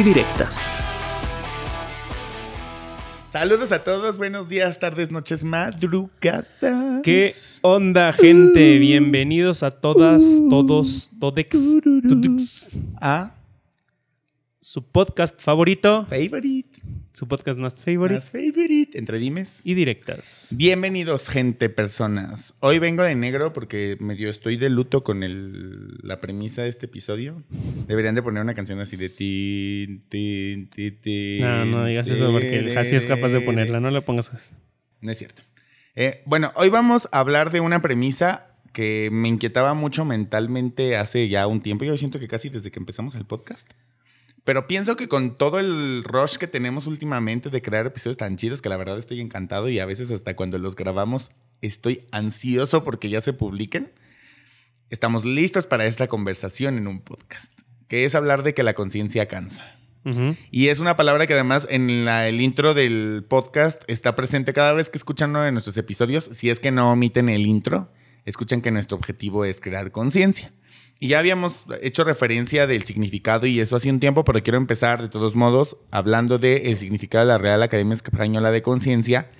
Y directas. Saludos a todos, buenos días, tardes, noches, madrugadas. ¿Qué onda, gente? Bienvenidos a todas, todos, todex, tudux. A su podcast favorito, favorite, su podcast más favorite más favorite, Entre Dimes. y directas. Bienvenidos, gente, personas. Hoy vengo de negro porque medio estoy de luto con el- la premisa de este episodio. Deberían de poner una canción así de tin, No, no digas eso porque Hasi es capaz de ponerla, no le pongas eso. No es cierto. Eh, bueno, hoy vamos a hablar de una premisa que me inquietaba mucho mentalmente hace ya un tiempo. Yo siento que casi desde que empezamos el podcast. Pero pienso que con todo el rush que tenemos últimamente de crear episodios tan chidos, que la verdad estoy encantado y a veces hasta cuando los grabamos estoy ansioso porque ya se publiquen, estamos listos para esta conversación en un podcast, que es hablar de que la conciencia cansa. Y es una palabra que además en la- el intro del podcast está presente cada vez que escuchan uno de nuestros episodios. Si es que no omiten el intro, escuchan que nuestro objetivo es crear conciencia. Y ya habíamos hecho referencia del significado y eso hace un tiempo, pero quiero empezar de todos modos hablando del significado de la Real Academia Española de Conciencia,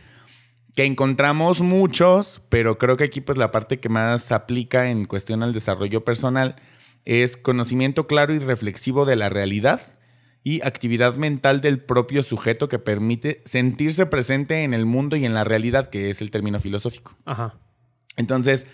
que encontramos muchos, pero creo que aquí pues la parte que más aplica en cuestión al desarrollo personal es conocimiento claro y reflexivo de la realidad y actividad mental del propio sujeto que permite sentirse presente en el mundo y en la realidad, que es el término filosófico. Ajá. Entonces,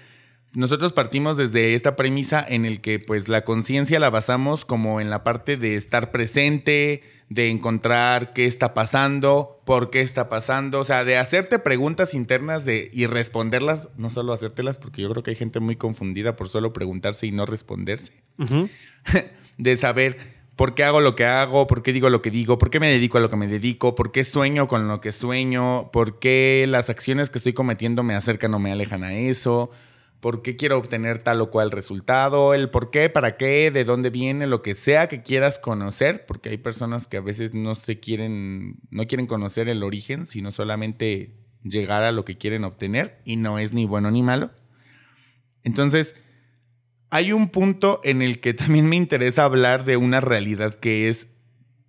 nosotros partimos desde esta premisa en el que pues la conciencia la basamos como en la parte de estar presente, de encontrar qué está pasando, por qué está pasando, o sea, de hacerte preguntas internas de, y responderlas, no solo hacértelas, porque yo creo que hay gente muy confundida por solo preguntarse y no responderse de saber por qué hago lo que hago, por qué digo lo que digo, por qué me dedico a lo que me dedico, por qué sueño con lo que sueño, por qué las acciones que estoy cometiendo me acercan o me alejan a eso, por qué quiero obtener tal o cual resultado, el por qué, para qué, de dónde viene, lo que sea que quieras conocer, porque hay personas que a veces no se quieren, no quieren conocer el origen, sino solamente llegar a lo que quieren obtener y no es ni bueno ni malo. Entonces, hay un punto en el que también me interesa hablar de una realidad que es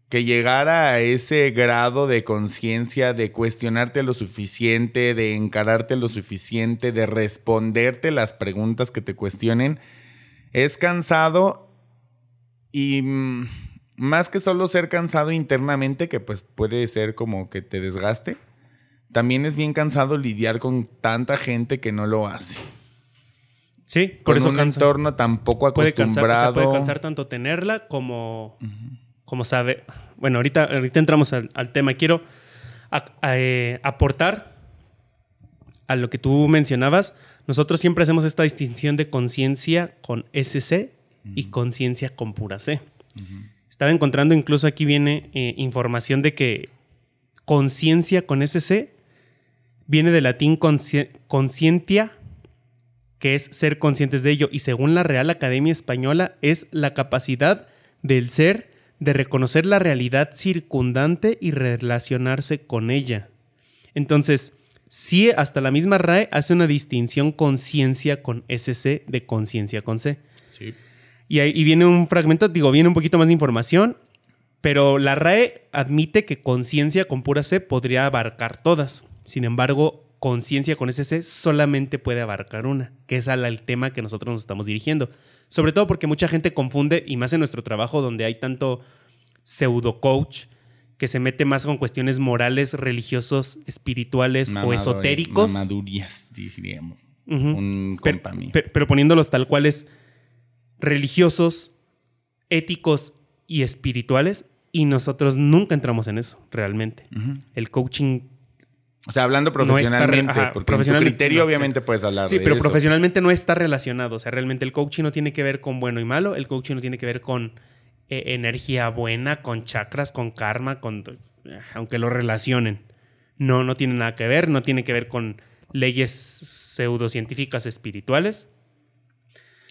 que llegar a ese grado de conciencia, de cuestionarte lo suficiente, de encararte lo suficiente, de responderte las preguntas que te cuestionen, es cansado y mm, más que solo ser cansado internamente, que pues puede ser como que te desgaste, también es bien cansado lidiar con tanta gente que no lo hace Sí, por con eso un cansa. entorno tan poco Puede cansar, o sea, acostumbrado. puede cansar tanto tenerla como, como sabe. Bueno, ahorita, ahorita entramos al, al tema. Quiero a- a- eh, aportar a lo que tú mencionabas. Nosotros siempre hacemos esta distinción de conciencia con SC y conciencia con pura C. Estaba encontrando, incluso aquí viene eh, información de que conciencia con SC viene del latín consci- conscientia, que es ser conscientes de ello. Y según la Real Academia Española, es la capacidad del ser de reconocer la realidad circundante y relacionarse con ella. Entonces, sí, hasta la misma RAE hace una distinción conciencia con SC de conciencia con C. Sí. Y ahí y viene un fragmento, digo, viene un poquito más de información, pero la RAE admite que conciencia con pura C podría abarcar todas. Sin embargo, conciencia con SC solamente puede abarcar una, que es al el tema que nosotros nos estamos dirigiendo. Sobre todo porque mucha gente confunde, y más en nuestro trabajo donde hay tanto pseudo coach que se mete más con cuestiones morales, religiosos, espirituales o Mamadores, esotéricos. Mamadurías, diríamos. Ujú. Un Pero, compa mío. pero- pero poniéndolos tal cuales religiosos, éticos y espirituales, y nosotros nunca entramos en eso, realmente. El coaching, O sea, hablando No profesionalmente, ajá, porque en tu profesionalmente, criterio no, obviamente puedes hablar sí, de pero eso. pues. profesionalmente no está relacionado. O sea, realmente el coaching no tiene que ver con bueno y malo, el coaching no tiene que ver con eh, energía buena, con chakras, con karma, con aunque lo relacionen. No, no tiene nada que ver, no tiene que ver con leyes pseudocientíficas espirituales.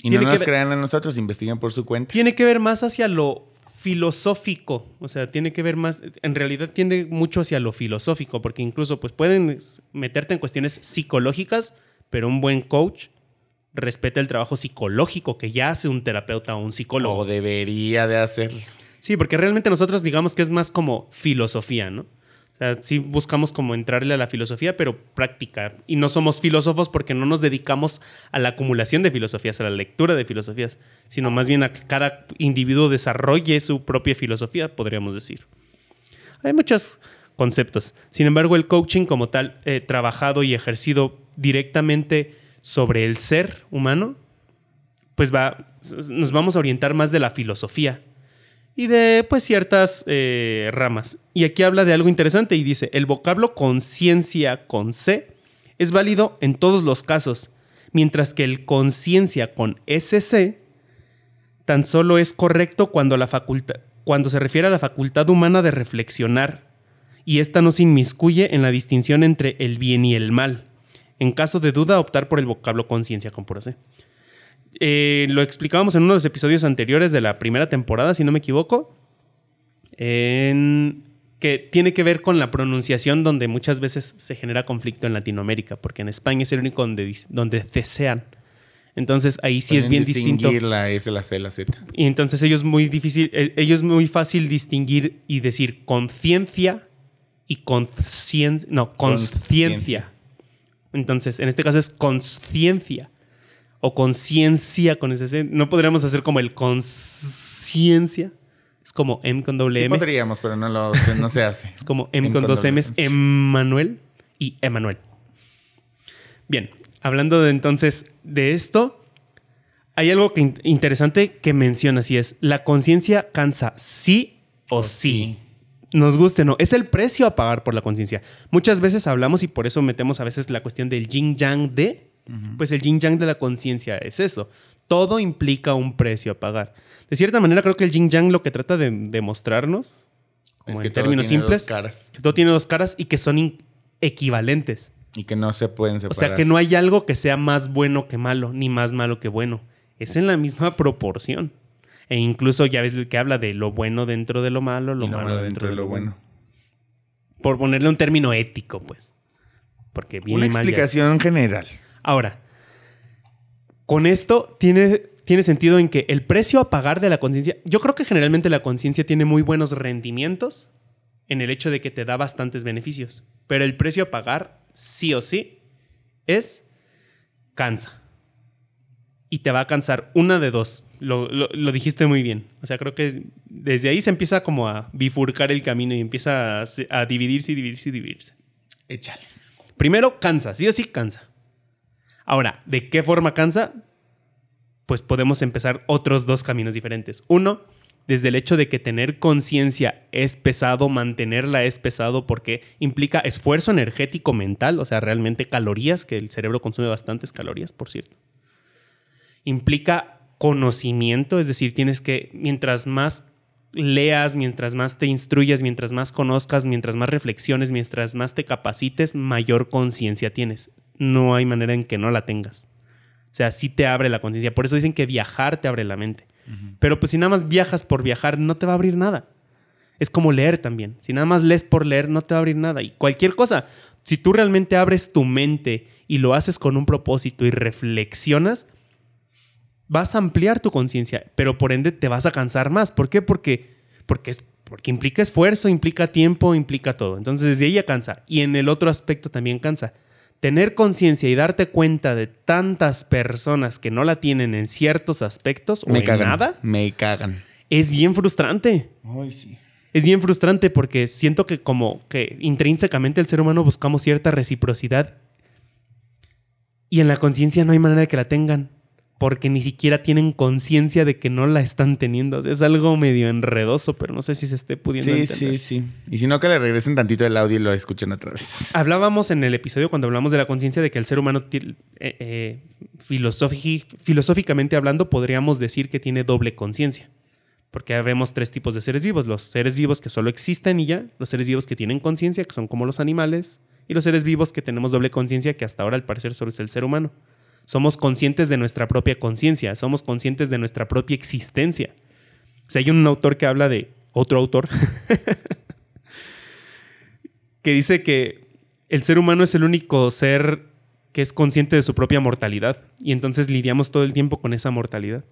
Y no nos crean a nosotros, investiguen por su cuenta. Tiene que ver más hacia lo filosófico, o sea, tiene que ver más, en realidad tiende mucho hacia lo filosófico, porque incluso pues pueden meterte en cuestiones psicológicas, pero un buen coach respeta el trabajo psicológico que ya hace un terapeuta o un psicólogo. O debería de hacerlo. Sí, porque realmente nosotros digamos que es más como filosofía, ¿no? Sea, sí buscamos como entrarle a la filosofía, pero práctica. Y no somos filósofos porque no nos dedicamos a la acumulación de filosofías, a la lectura de filosofías, sino más bien a que cada individuo desarrolle su propia filosofía, podríamos decir. Hay muchos conceptos. Sin embargo, el coaching como tal, eh, trabajado y ejercido directamente sobre el ser humano, pues va, nos vamos a orientar más de la filosofía y de pues ciertas eh, ramas. Y aquí habla de algo interesante y dice, el vocablo conciencia con C es válido en todos los casos, mientras que el conciencia con SC tan solo es correcto cuando, se refiere a la facultad humana de reflexionar, y esta no se inmiscuye en la distinción entre el bien y el mal. En caso de duda, optar por el vocablo conciencia con pura C. Eh, lo explicábamos en uno de los episodios anteriores de la primera temporada, si no me equivoco. En que tiene que ver con la pronunciación donde muchas veces se genera conflicto en Latinoamérica, porque en España es el único donde, donde cesean. Entonces ahí sí es bien distinto. la S, la C, la Z. Y entonces ellos muy difícil, eh, ellos muy fácil distinguir y decir conciencia y conciencia, no, conciencia. Entonces, en este caso es conciencia o conciencia con ese No podríamos hacer como el conciencia. Es como M con doble M. Sí podríamos, pero no, lo, no se hace. es como M, con, dos M's, Emmanuel y Emanuel. Bien, hablando de, entonces de esto, hay algo que, interesante que menciona, y es, la conciencia cansa sí o, sí. Nos guste, no. Es el precio a pagar por la conciencia. Muchas veces hablamos y por eso metemos a veces la cuestión del yin yang de pues el yin yang de la conciencia es eso. Todo implica un precio a pagar. De cierta manera, creo que el yin yang lo que trata de demostrarnos, como en términos simples, que todo tiene dos caras y que son equivalentes. Y que no se pueden separar. O sea, que no hay algo que sea más bueno que malo, ni más malo que bueno. Es en la misma proporción. E incluso ya ves que habla de lo bueno dentro de lo malo, lo, malo, dentro, de lo bueno. Por ponerle un término ético, pues. Porque bien Una explicación general. Ahora, con esto tiene, tiene sentido en que el precio a pagar de la conciencia, yo creo que generalmente la conciencia tiene muy buenos rendimientos en el hecho de que te da bastantes beneficios, pero el precio a pagar, sí o sí, es cansa. Y te va a cansar una de dos. Lo, dijiste muy bien. O sea, creo que desde ahí se empieza como a bifurcar el camino y empieza a, a dividirse y dividirse y dividirse. Échale. Primero, cansa, sí o sí cansa. Ahora, ¿de qué forma cansa? Pues podemos empezar otros dos caminos diferentes. Uno, desde el hecho de que tener conciencia es pesado, mantenerla es pesado porque implica esfuerzo energético mental, o sea, realmente calorías, que el cerebro consume bastantes calorías, por cierto. Implica conocimiento, es decir, tienes que, mientras más leas, mientras más te instruyas, mientras más conozcas, mientras más reflexiones, mientras más te capacites, mayor conciencia tienes no hay manera en que no la tengas. O sea, sí te abre la conciencia. Por eso dicen que viajar te abre la mente. Pero pues si nada más viajas por viajar, no te va a abrir nada. Es como leer también. Si nada más lees por leer, no te va a abrir nada. Y cualquier cosa, si tú realmente abres tu mente y lo haces con un propósito y reflexionas, vas a ampliar tu conciencia, pero por ende te vas a cansar más. ¿Por qué? Porque, porque, es, porque implica esfuerzo, implica tiempo, implica todo. Entonces desde ahí ya cansa. Y en el otro aspecto también cansa tener conciencia y darte cuenta de tantas personas que no la tienen en ciertos aspectos o en nada. Me cagan. Es bien frustrante. Ay, sí. Es bien frustrante porque siento que como que intrínsecamente el ser humano buscamos cierta reciprocidad y en la conciencia no hay manera de que la tengan porque ni siquiera tienen conciencia de que no la están teniendo. es algo medio enredoso, pero no sé si se esté pudiendo sí, Sí, sí, Y si no, que le regresen tantito el audio y lo escuchen otra vez. Hablábamos en el episodio cuando hablamos de la conciencia de que el ser humano, eh, eh filosóficamente hablando, podríamos decir que tiene doble conciencia. Porque vemos tres tipos de seres vivos. Los seres vivos que solo existen y ya, los seres vivos que tienen conciencia, que son como los animales, y los seres vivos que tenemos doble conciencia, que hasta ahora al parecer solo es el ser humano. Somos conscientes de nuestra propia conciencia, somos conscientes de nuestra propia existencia. O sea, hay un autor que habla de otro autor que dice que el ser humano es el único ser que es consciente de su propia mortalidad y entonces lidiamos todo el tiempo con esa mortalidad.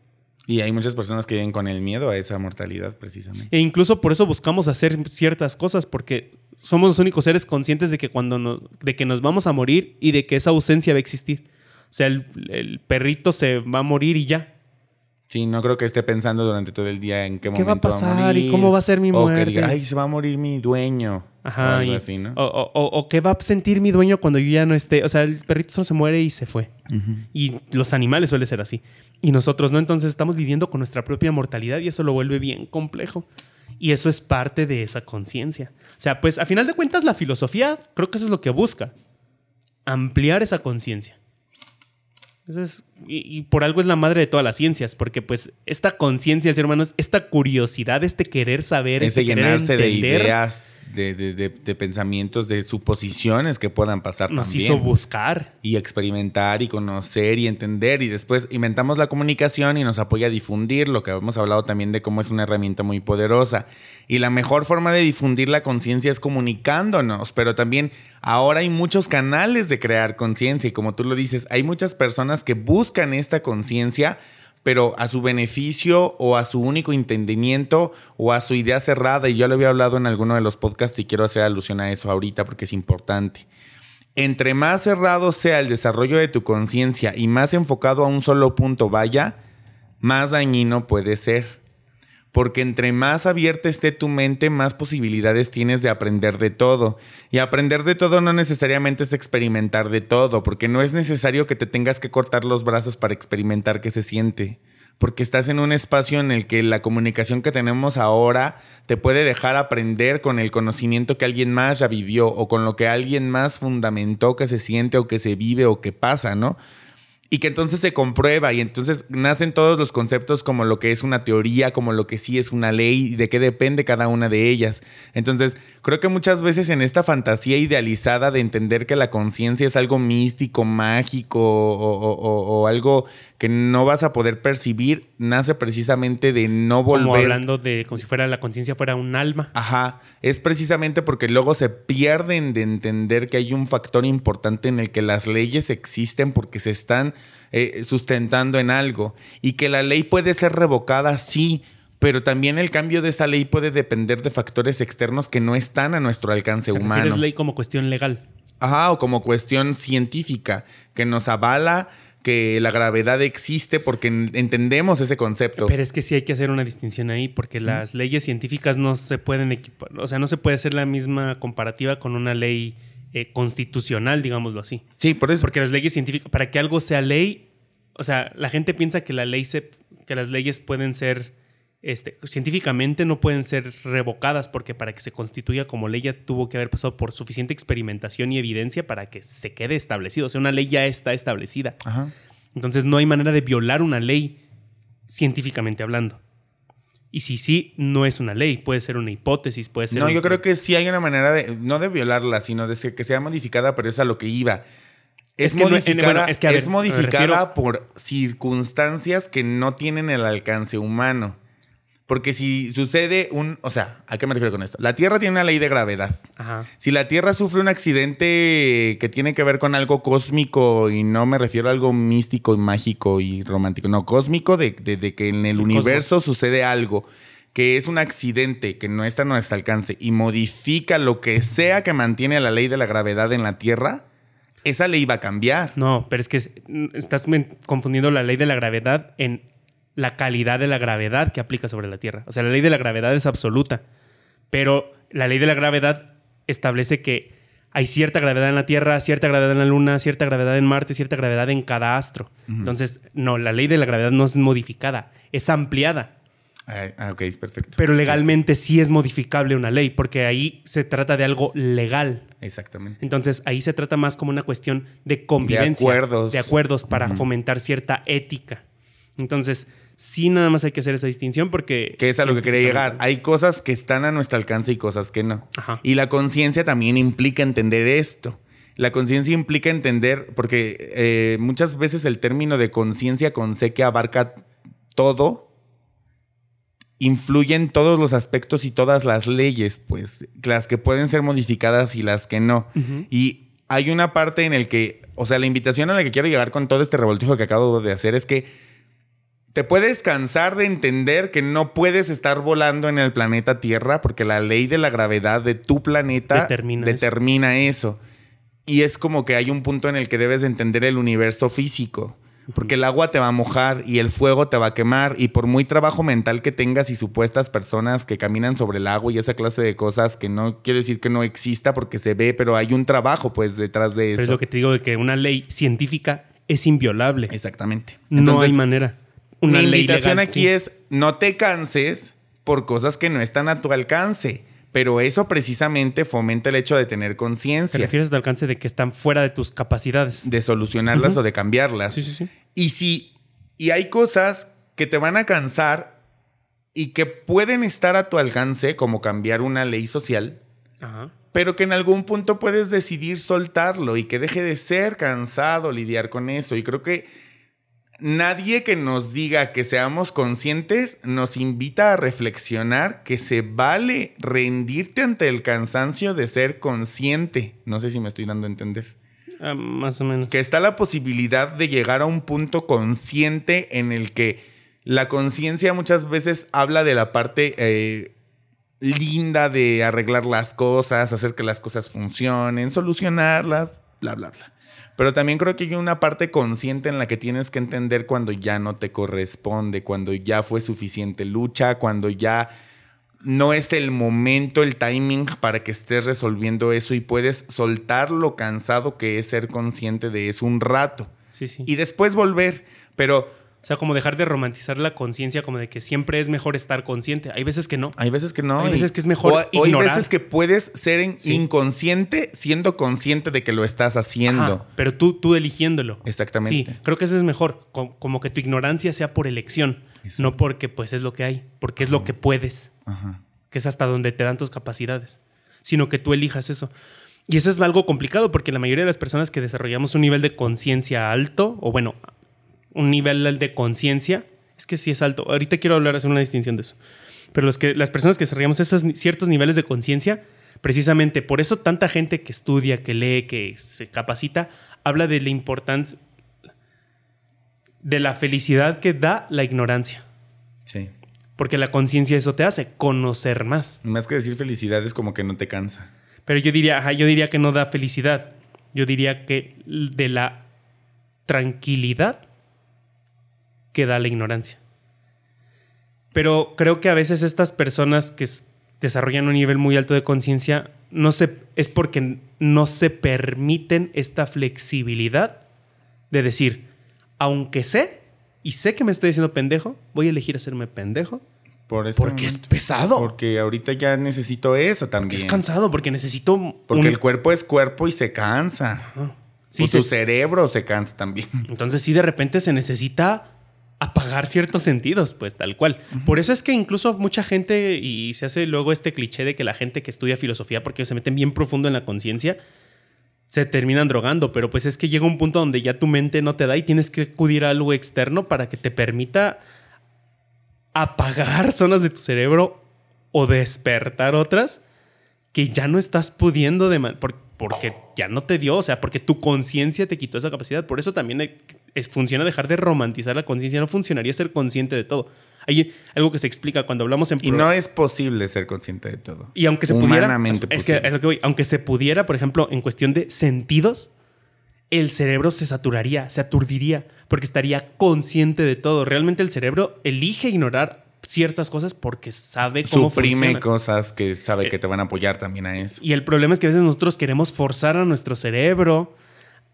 Y hay muchas personas que viven con el miedo a esa mortalidad, precisamente. E incluso por eso buscamos hacer ciertas cosas, porque somos los únicos seres conscientes de que cuando nos, de que nos vamos a morir y de que esa ausencia va a existir. O sea, el, el perrito se va a morir y ya. Sí, no creo que esté pensando durante todo el día en qué, ¿Qué momento va a pasar morir, y cómo va a ser mi O muerte? que diga, ay, se va a morir mi dueño. Ajá. o algo y- así, ¿no? o, o- o- o qué va a sentir mi dueño cuando yo ya no esté. O sea, el perrito solo se muere y se fue. Y los animales suele ser así. Y nosotros no, entonces estamos viviendo con nuestra propia mortalidad y eso lo vuelve bien complejo. Y eso es parte de esa conciencia. O sea, pues a final de cuentas la filosofía creo que eso es lo que busca. Ampliar esa conciencia. Eso es- y, y por algo es la madre de todas las ciencias, porque pues esta conciencia del ser humano es esta curiosidad, este querer saber, Ese este querer llenarse de entender, ideas, de, de- de- de pensamientos, de suposiciones que puedan pasar nos también. hizo buscar. y experimentar y conocer y entender y después inventamos la comunicación y nos apoya a difundir lo que hemos hablado también de cómo es una herramienta muy poderosa y la mejor forma de difundir la conciencia es comunicándonos pero también ahora hay muchos canales de crear conciencia y como tú lo dices hay muchas personas que buscan esta conciencia pero a su beneficio o a su único entendimiento o a su idea cerrada y yo lo había hablado en alguno de los podcasts y quiero hacer alusión a eso ahorita porque es importante entre más cerrado sea el desarrollo de tu conciencia y más enfocado a un solo punto vaya, más dañino puede ser. Porque entre más abierta esté tu mente, más posibilidades tienes de aprender de todo. Y aprender de todo no necesariamente es experimentar de todo, porque no es necesario que te tengas que cortar los brazos para experimentar qué se siente. Porque estás en un espacio en el que la comunicación que tenemos ahora te puede dejar aprender con el conocimiento que alguien más ya vivió o con lo que alguien más fundamentó que se siente o que se vive o que pasa, ¿no? Y que entonces se comprueba y entonces nacen todos los conceptos como lo que es una teoría, como lo que sí es una ley y de qué depende cada una de ellas. Entonces, creo que muchas veces en esta fantasía idealizada de entender que la conciencia es algo místico, mágico o, o- o- o algo que no vas a poder percibir, nace precisamente de no Como volver hablando de como si fuera la conciencia fuera un alma. Ajá, es precisamente porque luego se pierden de entender que hay un factor importante en el que las leyes existen porque se están eh, sustentando en algo y que la ley puede ser revocada, sí, pero también el cambio de esa ley puede depender de factores externos que no están a nuestro alcance ¿Te humano. refieres ley como cuestión legal? Ajá, o como cuestión científica que nos avala que la gravedad existe porque en- entendemos ese concepto. Pero es que sí hay que hacer una distinción ahí, porque las leyes científicas no se pueden equipar, o sea, no se puede hacer la misma comparativa con una ley eh, constitucional, digámoslo así. sí, por eso. Porque las leyes científicas, para que algo sea ley, o sea, la gente piensa que la ley se, que las leyes pueden ser, este, científicamente no pueden ser revocadas, porque para que se constituya como ley ya tuvo que haber pasado por suficiente experimentación y evidencia para que se quede establecido. O sea, una ley ya está establecida. Ajá. Entonces no hay manera de violar una ley científicamente hablando. Y si sí, no es una ley, puede ser una hipótesis, puede ser... No, yo creo que sí hay una manera de, no de violarla, sino de que sea modificada, pero es a lo que iba. Es, Es que no- modificada, bueno, es que, a ver, es me modificada refiero- por circunstancias que no tienen el alcance humano. Porque si sucede un, o sea, ¿a qué me refiero con esto? La Tierra tiene una ley de gravedad. Ajá. Si la Tierra sufre un accidente que tiene que ver con algo cósmico, y no me refiero a algo místico y mágico y romántico, no, cósmico de, de- de que en el, El universo sucede algo que es un accidente que no está a nuestro alcance y modifica lo que sea que mantiene la ley de la gravedad en la Tierra, esa ley va a cambiar. No, pero es que estás confundiendo la ley de la gravedad en la calidad de la gravedad que aplica sobre la Tierra. O sea, la ley de la gravedad es absoluta, pero la ley de la gravedad establece que hay cierta gravedad en la Tierra, cierta gravedad en la Luna, cierta gravedad en Marte, cierta gravedad en cada astro. Entonces, no, la ley de la gravedad no es modificada, es ampliada. Ah, ok, perfecto. Pero Sí, legalmente sí es modificable una ley, porque ahí se trata de algo legal. Exactamente. Entonces ahí se trata más como una cuestión de convivencia. acuerdos. De acuerdos para fomentar cierta ética. Entonces, sí nada más hay que hacer esa distinción porque... Que es a lo que quería llegar. Hay cosas que están a nuestro alcance y cosas que no. Ajá. Y la conciencia también implica entender esto. La conciencia implica entender, porque eh, muchas veces el término de conciencia con C que abarca todo, influye en todos los aspectos y todas las leyes, pues las que pueden ser modificadas y las que no. Y hay una parte en el que, o sea, la invitación a la que quiero llegar con todo este revoltijo que acabo de hacer es que te puedes cansar de entender que no puedes estar volando en el planeta Tierra porque la ley de la gravedad de tu planeta Determina eso. determina eso. Y es como que hay un punto en el que debes de entender el universo físico. Porque el agua te va a mojar y el fuego te va a quemar. Y por muy trabajo mental que tengas y supuestas personas que caminan sobre el agua y esa clase de cosas que no quiero decir que no exista porque se ve, pero hay un trabajo pues detrás de eso. Pero es lo que te digo de que una ley científica es inviolable. Exactamente. no hay manera. Una mi ley invitación legal, aquí sí. es no te canses por cosas que no están a tu alcance. Pero eso precisamente fomenta el hecho de tener ¿Te conciencia, refieres al alcance de que están fuera de tus capacidades? de solucionarlas o de cambiarlas. Sí, sí, sí. Y si y hay cosas que te van a cansar y que pueden estar a tu alcance, como cambiar una ley social, Ajá. pero que en algún punto puedes decidir soltarlo y que deje de ser cansado lidiar con eso. Y creo que nadie que nos diga que seamos conscientes nos invita a reflexionar que se vale rendirte ante el cansancio de ser consciente. No sé si me estoy dando a entender. Ah, más o menos. Que está la posibilidad de llegar a un punto consciente en el que la conciencia muchas veces habla de la parte eh, linda de arreglar las cosas, hacer que las cosas funcionen, solucionarlas, bla, bla, bla. Pero también creo que hay una parte consciente en la que tienes que entender cuando ya no te corresponde, cuando ya fue suficiente lucha, cuando ya no es el momento, el timing para que estés resolviendo eso y puedes soltar lo cansado que es ser consciente de eso un rato Sí, sí. y después volver. Pero o sea, como dejar de romantizar la conciencia, como de que siempre es mejor estar consciente. Hay veces que no. hay veces que no. Hay veces que es mejor o- o hay veces que puedes ser Sí. inconsciente siendo consciente de que lo estás haciendo. Ajá, pero tú, tú eligiéndolo. Exactamente. Sí, creo que eso es mejor. Co- Como que tu ignorancia sea por elección, Exacto. no porque pues es lo que hay, porque es lo que puedes, Ajá. que es hasta donde te dan tus capacidades, sino que tú elijas eso. Y eso es algo complicado porque la mayoría de las personas que desarrollamos un nivel de conciencia alto, o bueno, un nivel de conciencia, es que sí es alto. Ahorita quiero hablar, hacer una distinción de eso. Pero los que, las personas que desarrollamos esos ciertos niveles de conciencia, precisamente por eso tanta gente que estudia, que lee, que se capacita, habla de la importancia, de la felicidad que da la ignorancia. Sí. Porque la conciencia eso te hace, conocer más. Más que decir felicidad es como que no te cansa. Pero yo diría, ajá, yo diría que no da felicidad. Yo diría que de la tranquilidad que da la ignorancia. Pero creo que a veces estas personas que desarrollan un nivel muy alto de conciencia no se es porque no se permiten esta flexibilidad de decir, aunque sé y sé que me estoy haciendo pendejo, voy a elegir hacerme pendejo Por este porque es pesado. Porque ahorita ya necesito eso también. es cansado porque necesito Porque un- el cuerpo es cuerpo y se cansa. Ajá. Sí, o se- tu cerebro se cansa también. Entonces sí de repente se necesita apagar ciertos sentidos, pues tal cual. Por eso es que incluso mucha gente, y se hace luego este cliché de que la gente que estudia filosofía, porque se meten bien profundo en la conciencia, se terminan drogando, pero pues es que llega un punto donde ya tu mente no te da y tienes que acudir a algo externo para que te permita apagar zonas de tu cerebro o despertar otras que ya no estás pudiendo de porque ya no te dio, o sea, porque tu conciencia te quitó esa capacidad. Por eso también es, funciona dejar de romantizar la conciencia. No funcionaría ser consciente de todo. Hay algo que se explica cuando hablamos en Y no es posible ser consciente de todo. y aunque se pudiera, Humanamente es que, posible. es lo que voy, aunque se pudiera, por ejemplo, en cuestión de sentidos, el cerebro se saturaría, se aturdiría, porque estaría consciente de todo. Realmente el cerebro elige ignorar ciertas cosas porque sabe cómo Suprime funciona. cosas que sabe Eh, que te van a apoyar también a eso. Y el problema es que a veces nosotros queremos forzar a nuestro cerebro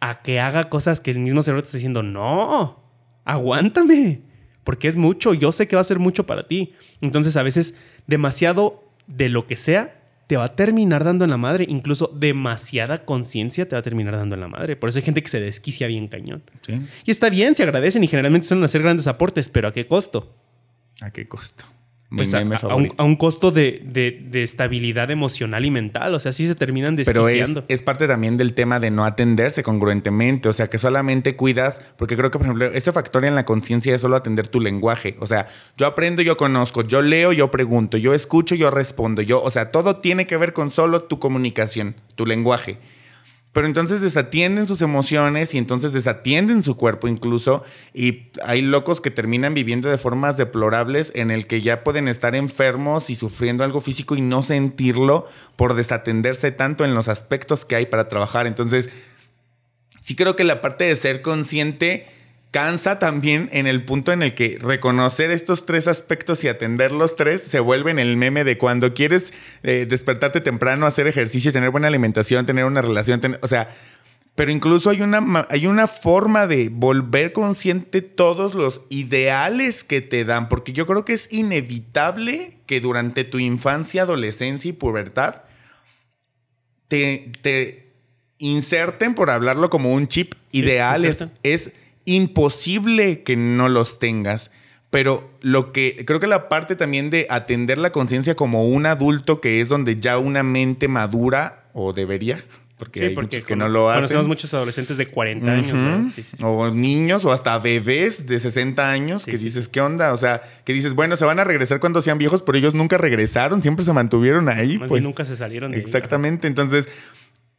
a que haga cosas que el mismo cerebro te está diciendo, no, aguántame, porque es mucho, yo sé que va a ser mucho para ti. Entonces a veces demasiado de lo que sea te va a terminar dando en la madre. Incluso demasiada conciencia te va a terminar dando en la madre. Por eso hay gente que se desquicia bien cañón. Y está bien, se agradecen y generalmente suelen hacer grandes aportes, pero ¿a qué costo? ¿A qué costo? Pues a, un, costo de, estabilidad emocional y mental. O sea, sí se terminan desquiciando. Pero es, parte también del tema de no atenderse congruentemente. O sea, que solamente cuidas, porque creo que, por ejemplo, ese factor en la conciencia es solo atender tu lenguaje. O sea, yo aprendo, yo conozco, yo leo, yo pregunto, yo escucho, yo respondo. Yo, o sea, todo tiene que ver con solo tu comunicación, tu lenguaje. Pero entonces desatienden sus emociones y entonces desatienden su cuerpo incluso. Y hay locos que terminan viviendo de formas deplorables en el que ya pueden estar enfermos y sufriendo algo físico y no sentirlo por desatenderse tanto en los aspectos que hay para trabajar. Entonces, sí creo que la parte de ser consciente cansa también en el punto en el que reconocer estos tres aspectos y atender los tres se vuelve en el meme de cuando quieres eh, despertarte temprano, hacer ejercicio, tener buena alimentación, tener una relación, o sea, pero incluso hay una, hay una forma de volver consciente todos los ideales que te dan, porque yo creo que es inevitable que durante tu infancia, adolescencia y pubertad te, te inserten, por hablarlo como un chip, ideales. es imposible que no los tengas. Pero lo que creo que la parte también de atender la conciencia como un adulto, que es donde ya una mente madura, o debería, porque hay muchos que no lo hacen. Conocemos muchos adolescentes de 40 años, O niños, o hasta bebés de 60 años, que dices, ¿qué onda? O sea, que dices, bueno, se van a regresar cuando sean viejos, pero ellos nunca regresaron, siempre se mantuvieron ahí. pues, nunca se salieron de Exactamente. Entonces,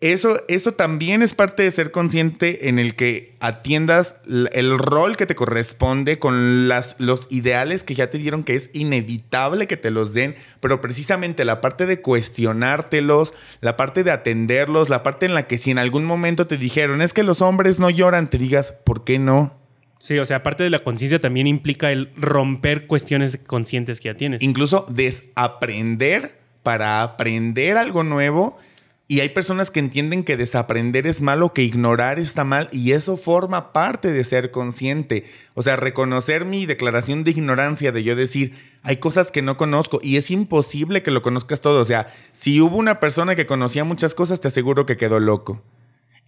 eso, eso también es parte de ser consciente en el que atiendas el rol que te corresponde con las, los ideales que ya te dieron, que es inevitable que te los den, pero precisamente la parte de cuestionártelos, la parte de atenderlos, la parte en la que si en algún momento te dijeron, es que los hombres no lloran, te digas, ¿por qué no? Sí, o sea, aparte de la conciencia también implica el romper cuestiones conscientes que ya tienes. Incluso desaprender para aprender algo nuevo y hay personas que entienden que desaprender es malo, que ignorar está mal, y eso forma parte de ser consciente. O sea, reconocer mi declaración de ignorancia, de yo decir, hay cosas que no conozco, y es imposible que lo conozcas todo. O sea, si hubo una persona que conocía muchas cosas, te aseguro que quedó loco.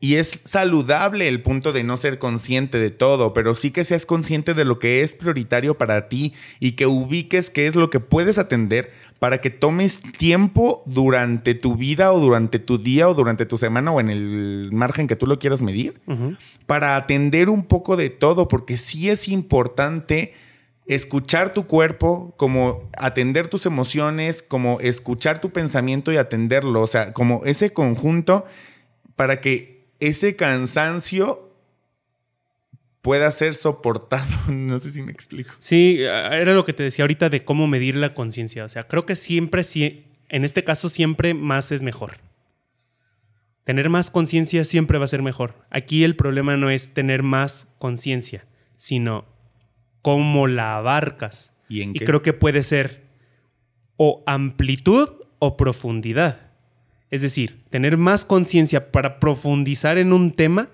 Y es saludable el punto de no ser consciente de todo, pero sí que seas consciente de lo que es prioritario para ti y que ubiques qué es lo que puedes atender para que tomes tiempo durante tu vida o durante tu día o durante tu semana o en el margen que tú lo quieras medir para atender un poco de todo, porque sí es importante escuchar tu cuerpo, como atender tus emociones, como escuchar tu pensamiento y atenderlo, o sea, como ese conjunto para que ese cansancio pueda ser soportado. No sé si me explico. Sí, era lo que te decía ahorita de cómo medir la conciencia. O sea, creo que siempre, sí, en este caso, siempre más es mejor. Tener más conciencia siempre va a ser mejor. Aquí el problema no es tener más conciencia, sino cómo la abarcas. ¿Y, y creo que puede ser o amplitud o profundidad. Es decir, tener más conciencia para profundizar en un tema,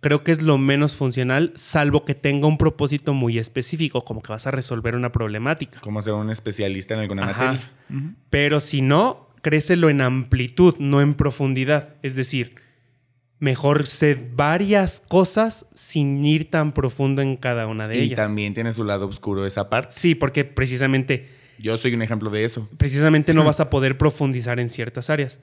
creo que es lo menos funcional, salvo que tenga un propósito muy específico, como que vas a resolver una problemática. Como ser un especialista en alguna materia. Pero si no, crécelo en amplitud, no en profundidad. Es decir, mejor sé varias cosas sin ir tan profundo en cada una de ellas. Y también tiene su lado oscuro esa parte. Sí, porque precisamente yo soy un ejemplo de eso. Precisamente no vas a poder profundizar en ciertas áreas.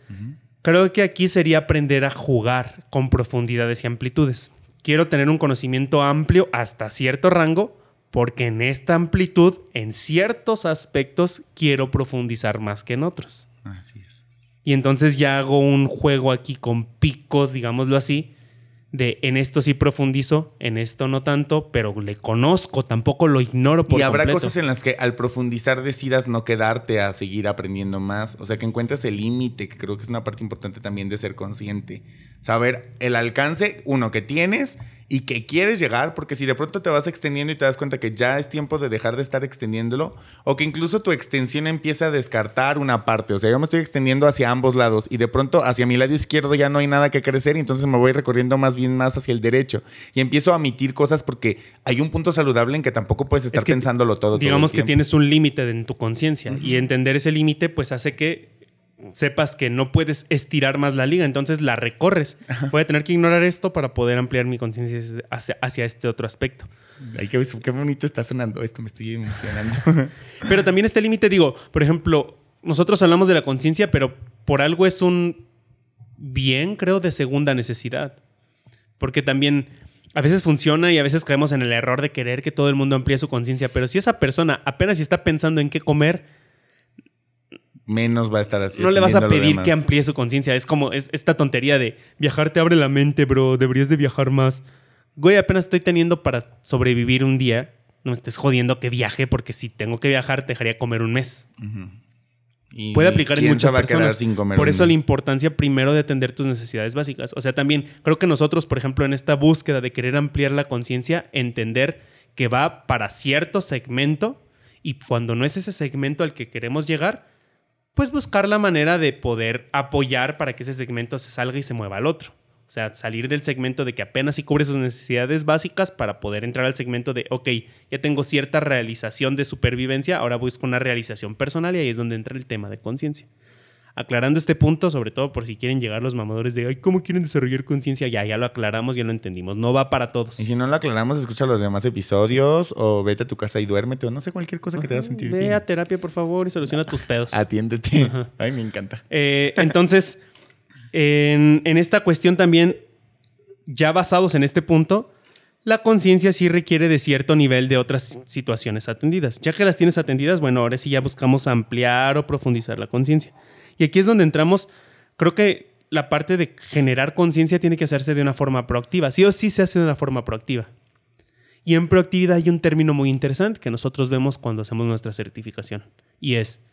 Creo que aquí sería aprender a jugar con profundidades y amplitudes. Quiero tener un conocimiento amplio hasta cierto rango porque en esta amplitud, en ciertos aspectos, quiero profundizar más que en otros. Así es. Y entonces ya hago un juego aquí con picos, digámoslo así, de en esto sí profundizo, en esto no tanto, pero le conozco, tampoco lo ignoro por Y habrá cosas en las que al profundizar decidas no quedarte a seguir aprendiendo más, o sea, que encuentres el límite, que creo que es una parte importante también de ser consciente. Saber el alcance, uno, que tienes y que quieres llegar, porque si de pronto te vas extendiendo y te das cuenta que ya es tiempo de dejar de estar extendiéndolo, o que incluso tu extensión empieza a descartar una parte, o sea, yo me estoy extendiendo hacia ambos lados y de pronto hacia mi lado izquierdo ya no hay nada que crecer y entonces me voy recorriendo más bien más hacia el derecho y empiezo a omitir cosas porque hay un punto saludable en que tampoco puedes estar pensándolo todo. Digamos que tienes un límite en tu conciencia y entender ese límite pues hace que sepas que no puedes estirar más la liga, entonces la recorres. Voy a tener que ignorar esto para poder ampliar mi conciencia hacia, hacia, este otro aspecto. Ay, qué, qué, bonito está sonando esto, me estoy emocionando. pero también este límite, digo, por ejemplo, nosotros hablamos de la conciencia, pero por algo es un bien, creo, de segunda necesidad. Porque también a veces funciona y a veces caemos en el error de querer que todo el mundo amplíe su conciencia, pero si esa persona apenas está pensando en qué comer, menos va a estar así. No le vas a pedir que amplíe su conciencia. Es como esta tontería de viajar te abre la mente, bro. Deberías de viajar más. Güey, apenas estoy teniendo para sobrevivir un día. No me estés jodiendo que viaje porque si tengo que viajar te dejaría comer un mes. Puede aplicar en muchas personas. Sin comer por eso la importancia primero de atender tus necesidades básicas. O sea, también creo que nosotros, por ejemplo, en esta búsqueda de querer ampliar la conciencia, entender que va para cierto segmento y cuando no es ese segmento al que queremos llegar, pues buscar la manera de poder apoyar para que ese segmento se salga y se mueva al otro. O sea, salir del segmento de que apenas si cubre sus necesidades básicas para poder entrar al segmento de, ok, ya tengo cierta realización de supervivencia, ahora busco una realización personal y ahí es donde entra el tema de conciencia. Aclarando este punto, sobre todo por si quieren llegar los mamadores de, ay, ¿cómo quieren desarrollar conciencia? Ya, ya lo aclaramos, ya lo entendimos. No va para todos. Y si no lo aclaramos, escucha los demás episodios o vete a tu casa y duérmete o no sé, cualquier cosa que te haga sentir Ve bien. a terapia, por favor, y soluciona tus pedos. Atiéndete. Ay, me encanta. Eh, entonces, en, en esta cuestión también, ya basados en este punto, la conciencia sí requiere de cierto nivel de otras situaciones atendidas. Ya que las tienes atendidas, bueno, ahora sí ya buscamos ampliar o profundizar la conciencia. Y aquí es donde entramos, creo que la parte de generar conciencia tiene que hacerse de una forma proactiva. Sí o sí se hace de una forma proactiva. Y en proactividad hay un término muy interesante que nosotros vemos cuando hacemos nuestra certificación. Y es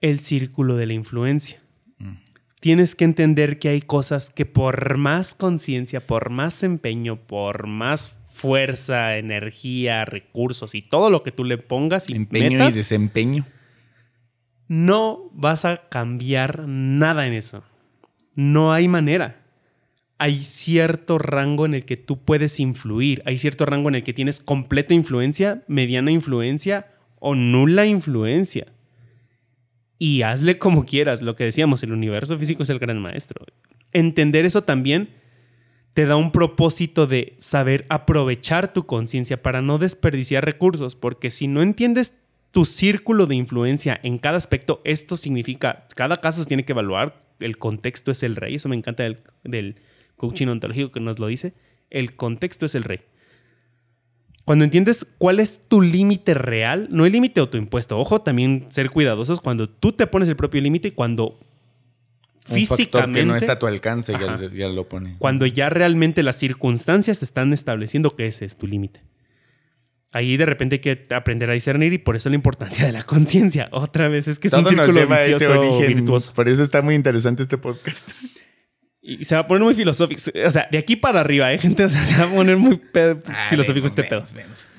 el círculo de la influencia. Mm. Tienes que entender que hay cosas que por más conciencia, por más empeño, por más fuerza, energía, recursos y todo lo que tú le pongas y empeño y desempeño no vas a cambiar nada en eso. No hay manera. Hay cierto rango en el que tú puedes influir. Hay cierto rango en el que tienes completa influencia, mediana influencia o nula influencia. Y hazle como quieras. Lo que decíamos, el universo físico es el gran maestro. Entender eso también te da un propósito de saber aprovechar tu conciencia para no desperdiciar recursos, porque si no entiendes tu círculo de influencia en cada aspecto, esto significa, cada caso se tiene que evaluar, el contexto es el rey, eso me encanta del, del coaching ontológico que nos lo dice, el contexto es el rey. Cuando entiendes cuál es tu límite real, no el límite autoimpuesto, ojo, también ser cuidadosos cuando tú te pones el propio límite y cuando físicamente... que no está a tu alcance, ya, ya, lo pone. Cuando ya realmente las circunstancias están estableciendo que ese es tu límite. Ahí de repente hay que aprender a discernir y por eso la importancia de la conciencia. Otra vez, es que es un círculo vicioso virtuoso. Por eso está muy interesante este podcast. Y se va a poner muy filosófico. O sea, de aquí para arriba, ¿eh, gente? O sea, se va a poner muy ah, filosófico este pedo.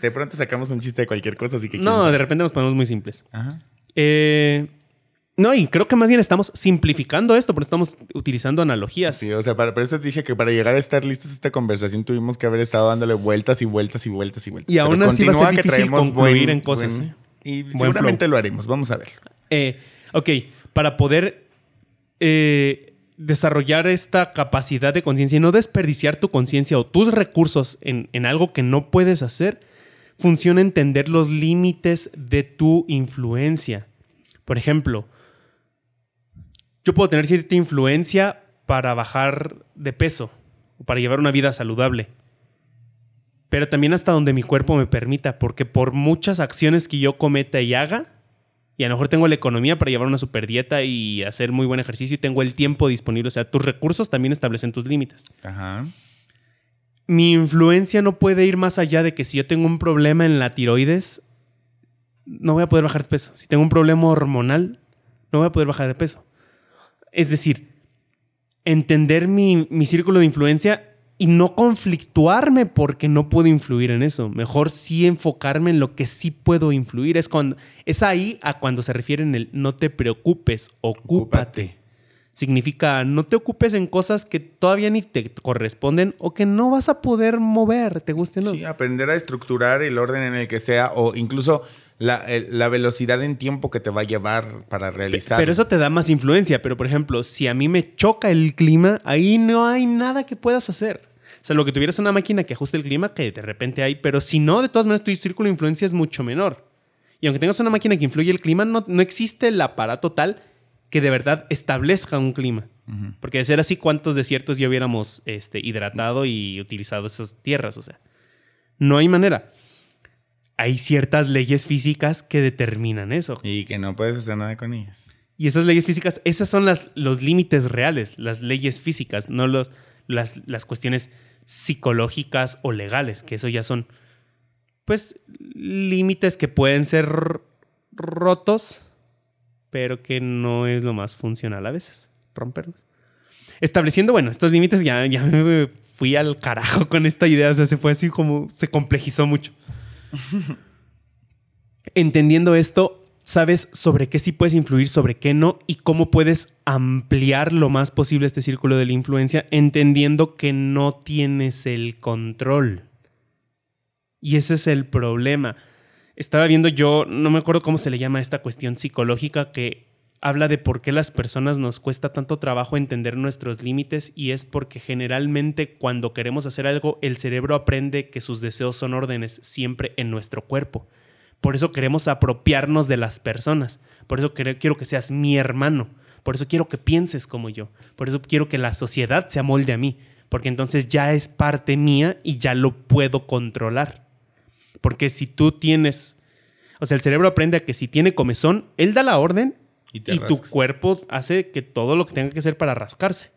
De pronto sacamos un chiste de cualquier cosa, así que... No, de repente nos ponemos muy simples. Ajá. Eh, no, y creo que más bien estamos simplificando esto, porque estamos utilizando analogías. Sí, o sea, para, por eso dije que para llegar a estar listos a esta conversación tuvimos que haber estado dándole vueltas y vueltas y vueltas y vueltas. Y aún así va a ser difícil concluir en cosas. ¿eh? Y seguramente lo haremos, vamos a ver. Eh, ok, para poder eh, desarrollar esta capacidad de conciencia y no desperdiciar tu conciencia o tus recursos en, en algo que no puedes hacer, funciona entender los límites de tu influencia. Por ejemplo, yo puedo tener cierta influencia para bajar de peso o para llevar una vida saludable. Pero también hasta donde mi cuerpo me permita, porque por muchas acciones que yo cometa y haga, y a lo mejor tengo la economía para llevar una super dieta y hacer muy buen ejercicio y tengo el tiempo disponible. O sea, tus recursos también establecen tus límites. Ajá. Mi influencia no puede ir más allá de que si yo tengo un problema en la tiroides, no voy a poder bajar de peso. Si tengo un problema hormonal, no voy a poder bajar de peso. Es decir, entender mi, círculo de influencia y no conflictuarme porque no puedo influir en eso. Mejor sí enfocarme en lo que sí puedo influir. Es, cuando, es ahí a cuando se refiere en el no te preocupes, ocúpate. Significa no te ocupes en cosas que todavía ni te corresponden o que no vas a poder mover, te guste o no. Sí, aprender a estructurar el orden en el que sea o incluso la, la velocidad en tiempo que te va a llevar para realizar. Pero eso te da más influencia. Pero, por ejemplo, si a mí me choca el clima, ahí no hay nada que puedas hacer. O sea, lo que tuvieras una máquina que ajuste el clima, que de repente hay. Pero si no, de todas maneras, tu círculo de influencia es mucho menor. Y aunque tengas una máquina que influye el clima, no, no existe el aparato tal que de verdad establezca un clima. Porque de ser así, ¿cuántos desiertos ya hubiéramos este, hidratado y utilizado esas tierras? O sea, no hay manera. Hay ciertas leyes físicas que determinan eso. Y que no puedes hacer nada con ellas. Y esas leyes físicas, esas son las, los límites reales, las leyes físicas, no los, las, las cuestiones psicológicas o legales, que eso ya son, pues, límites que pueden ser rotos, pero que no es lo más funcional a veces, romperlos. Estableciendo, bueno, estos límites ya, ya me fui al carajo con esta idea, o sea, se fue así como, se complejizó mucho. Entendiendo esto, sabes sobre qué sí puedes influir, sobre qué no, y cómo puedes ampliar lo más posible este círculo de la influencia, entendiendo que no tienes el control. Y ese es el problema. Estaba viendo yo, no me acuerdo cómo se le llama esta cuestión psicológica que habla de por qué las personas nos cuesta tanto trabajo entender nuestros límites y es porque generalmente cuando queremos hacer algo el cerebro aprende que sus deseos son órdenes siempre en nuestro cuerpo. Por eso queremos apropiarnos de las personas. Por eso quiero que seas mi hermano. Por eso quiero que pienses como yo. Por eso quiero que la sociedad se amolde a mí. Porque entonces ya es parte mía y ya lo puedo controlar. Porque si tú tienes... O sea, el cerebro aprende a que si tiene comezón, él da la orden Y tu cuerpo hace que todo lo que tenga que hacer para rascarse.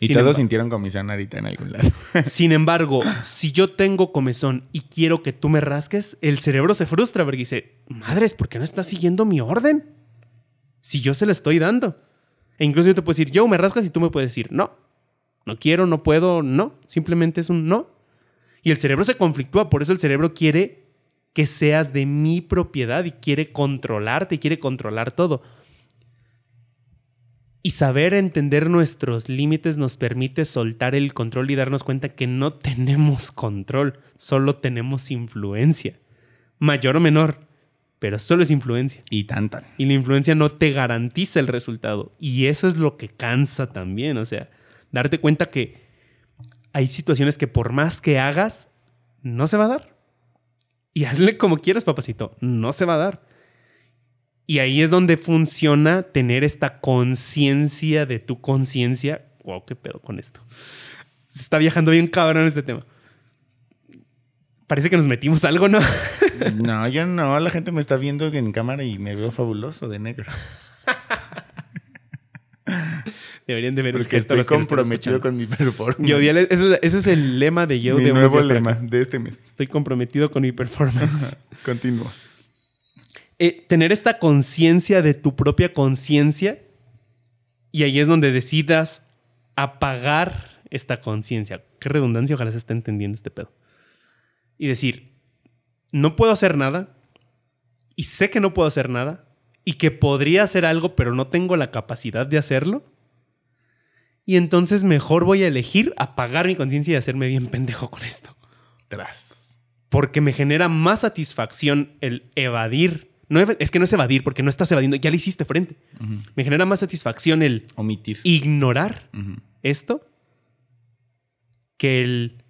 Y Sin todos sintieron comisión ahorita en algún lado. Sin embargo, si yo tengo comezón y quiero que tú me rasques, el cerebro se frustra porque dice, madres, ¿por qué no estás siguiendo mi orden? Si yo se la estoy dando. E incluso yo te puedo decir, yo me rascas y tú me puedes decir, no, no quiero, no puedo, no. Simplemente es un no. Y el cerebro se conflictúa, por eso el cerebro quiere que seas de mi propiedad y quiere controlarte y quiere controlar todo. Y saber entender nuestros límites nos permite soltar el control y darnos cuenta que no tenemos control, solo tenemos influencia. Mayor o menor, pero solo es influencia. y tan tan. Y la influencia no te garantiza el resultado. Y eso es lo que cansa también. O sea, darte cuenta que hay situaciones que por más que hagas, no se va a dar. Y hazle como quieras, papacito. No se va a dar. Y ahí es donde funciona tener esta conciencia de tu conciencia. Wow, qué pedo con esto. Se está viajando bien cabrón este tema. Parece que nos metimos algo, ¿no? No, yo no. La gente me está viendo en cámara y me veo fabuloso de negro. Deberían de ver Porque estoy comprometido con mi performance. Yo, ese, es, ese es el lema de yo mi de nuevo lema de este mes. Estoy comprometido con mi performance. Continúa. Eh, tener esta conciencia de tu propia conciencia y ahí es donde decidas apagar esta conciencia. Qué redundancia, ojalá se esté entendiendo este pedo. Y decir, no puedo hacer nada y sé que no puedo hacer nada y que podría hacer algo pero no tengo la capacidad de hacerlo. Y entonces mejor voy a elegir apagar mi conciencia y hacerme bien pendejo con esto Tras. porque me genera más satisfacción el evadir. No, es que no es evadir, porque no estás evadiendo, ya le hiciste frente. Me genera más satisfacción el Omitir. ignorar esto que el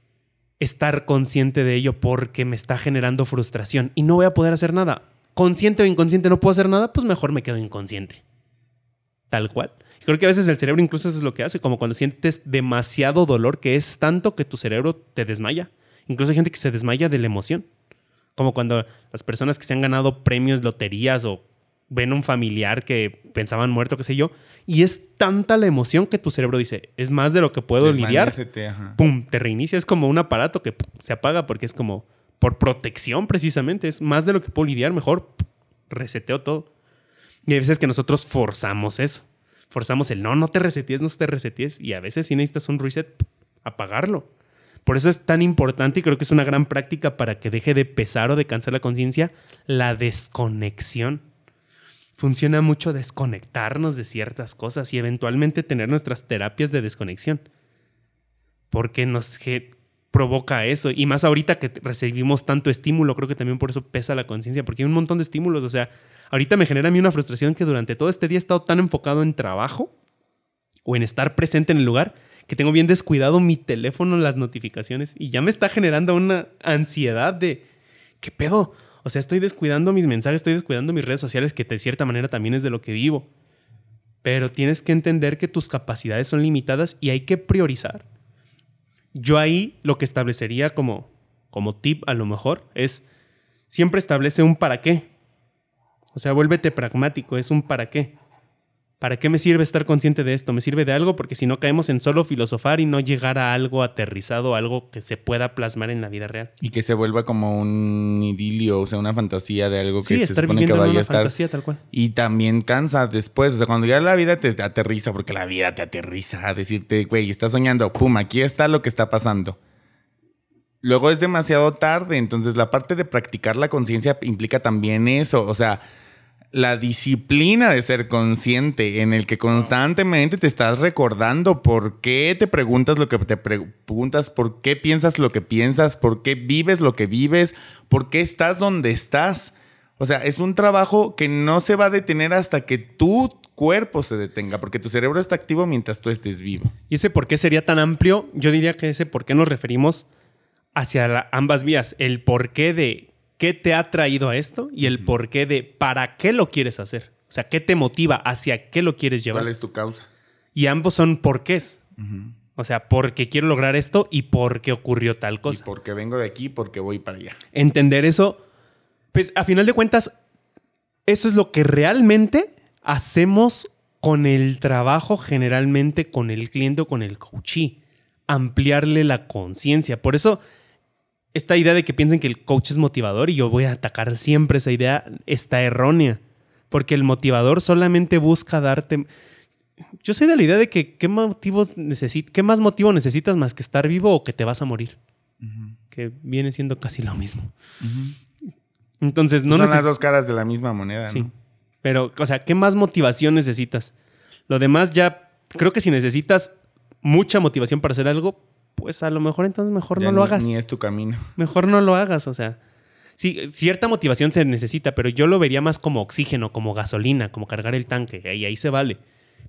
estar consciente de ello porque me está generando frustración y no voy a poder hacer nada. Consciente o inconsciente no puedo hacer nada, pues mejor me quedo inconsciente. Tal cual. Creo que a veces el cerebro incluso eso es lo que hace, como cuando sientes demasiado dolor, que es tanto que tu cerebro te desmaya. Incluso hay gente que se desmaya de la emoción. Como cuando las personas que se han ganado premios, loterías o ven un familiar que pensaban muerto, qué sé yo, y es tanta la emoción que tu cerebro dice, es más de lo que puedo lidiar. Ajá. ¡Pum! Te reinicia. Es como un aparato que pum, se apaga porque es como por protección precisamente. Es más de lo que puedo lidiar, mejor pum, reseteo todo. Y hay veces que nosotros forzamos eso. Forzamos el no, no te resetees, no te resetees. Y a veces si necesitas un reset, apagarlo. Por eso es tan importante y creo que es una gran práctica para que deje de pesar o de cansar la conciencia, la desconexión. funciona mucho desconectarnos de ciertas cosas y eventualmente tener nuestras terapias de desconexión. Porque nos provoca eso. Y más ahorita que recibimos tanto estímulo, creo que también por eso pesa la conciencia, porque hay un montón de estímulos. O sea, ahorita me genera a mí una frustración que durante todo este día he estado tan enfocado en trabajo o en estar presente en el lugar que tengo bien descuidado mi teléfono, las notificaciones y ya me está generando una ansiedad de ¿qué pedo? O sea, estoy descuidando mis mensajes, estoy descuidando mis redes sociales, que de cierta manera también es de lo que vivo. Pero tienes que entender que tus capacidades son limitadas y hay que priorizar. Yo ahí lo que establecería como, como tip a lo mejor es siempre establece un para qué. O sea, vuélvete pragmático, es un para qué. ¿Para qué me sirve estar consciente de esto? ¿Me sirve de algo? Porque si no caemos en solo filosofar y no llegar a algo aterrizado, algo que se pueda plasmar en la vida real. Y que se vuelva como un idilio, o sea, una fantasía de algo que Sí, se estar supone que vaya a una estar. fantasía tal cual. Y también cansa después. O sea, cuando ya la vida te aterriza, porque la vida te aterriza a decirte, güey, estás soñando, pum, aquí está lo que está pasando. Luego es demasiado tarde. Entonces, la parte de practicar la conciencia implica también eso. O sea, la disciplina de ser consciente, en el que constantemente te estás recordando por qué te preguntas lo que te preguntas, por qué piensas lo que piensas, por qué vives lo que vives, por qué estás donde estás. O sea, es un trabajo que no se va a detener hasta que tu cuerpo se detenga, porque tu cerebro está activo mientras tú estés vivo. ¿Y ese por qué sería tan amplio? Yo diría que ese por qué nos referimos hacia ambas vías. El por qué de qué te ha traído a esto y el por qué de para qué lo quieres hacer. O sea, qué te motiva, hacia qué lo quieres llevar. ¿Cuál es tu causa? Y ambos son porqués. O sea, porque quiero lograr esto y porque ocurrió tal Y cosa. porque vengo de aquí, porque voy para allá. Entender eso, pues a final de cuentas, eso es lo que realmente hacemos con el trabajo, generalmente con el cliente o con el coachee. Ampliarle la conciencia. Por eso, esta idea de que piensen que el coach es motivador y yo voy a atacar siempre esa idea está errónea. Porque el motivador solamente busca darte. Yo soy de la idea de que qué motivos necesi- qué más motivo necesitas más que estar vivo o que te vas a morir. Que viene siendo casi lo mismo. Entonces, no Son las dos caras de la misma moneda, Sí. ¿no? Pero, o sea, ¿qué más motivación necesitas? Lo demás ya, creo que si necesitas mucha motivación para hacer algo, pues a lo mejor entonces mejor Ya no lo hagas. Ni es tu camino. Mejor no lo hagas, o sea. Sí, cierta motivación se necesita, pero yo lo vería más como oxígeno, como gasolina, como cargar el tanque, y ahí se vale.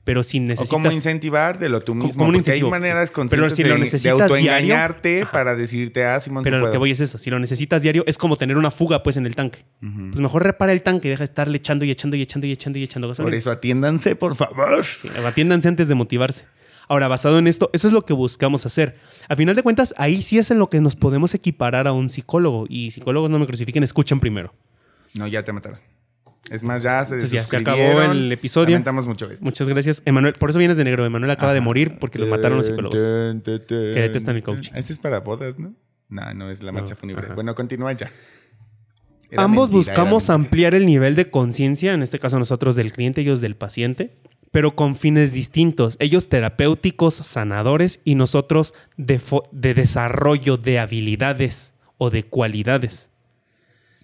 Pero si O necesitas... como incentivártelo tú mismo. como un porque hay maneras conscientes Pero si lo de, autoengañarte diario, para decirte, ah, Simón, Pero lo puedo. que voy es eso, si lo necesitas diario, es como tener una fuga pues en el tanque. Pues mejor repara el tanque y deja de estarle echando y echando y echando y echando y echando gasolina. Por eso atiéndanse, por favor. Sí, atiéndanse antes de motivarse. Ahora, basado en esto, eso es lo que buscamos hacer. A final de cuentas, ahí sí es en lo que nos podemos equiparar a un psicólogo. Y psicólogos no me crucifiquen, escuchan primero. No, ya te mataron. Es más, ya se Entonces ya se acabó el episodio. Lamentamos mucho esto. Muchas gracias, Emanuel. Por eso vienes de negro. Emanuel acaba de morir porque lo mataron los psicólogos. Tun, tun, tun, Que detestan el coaching. Ese es para bodas, ¿no? No, no, es la marcha No, fúnebre. ajá. Bueno, continúa ya. Era Ambos mentira, buscamos ampliar el nivel de conciencia, en este caso nosotros del cliente, ellos del paciente, pero con fines distintos. Ellos terapéuticos, sanadores y nosotros de, desarrollo de habilidades o de cualidades.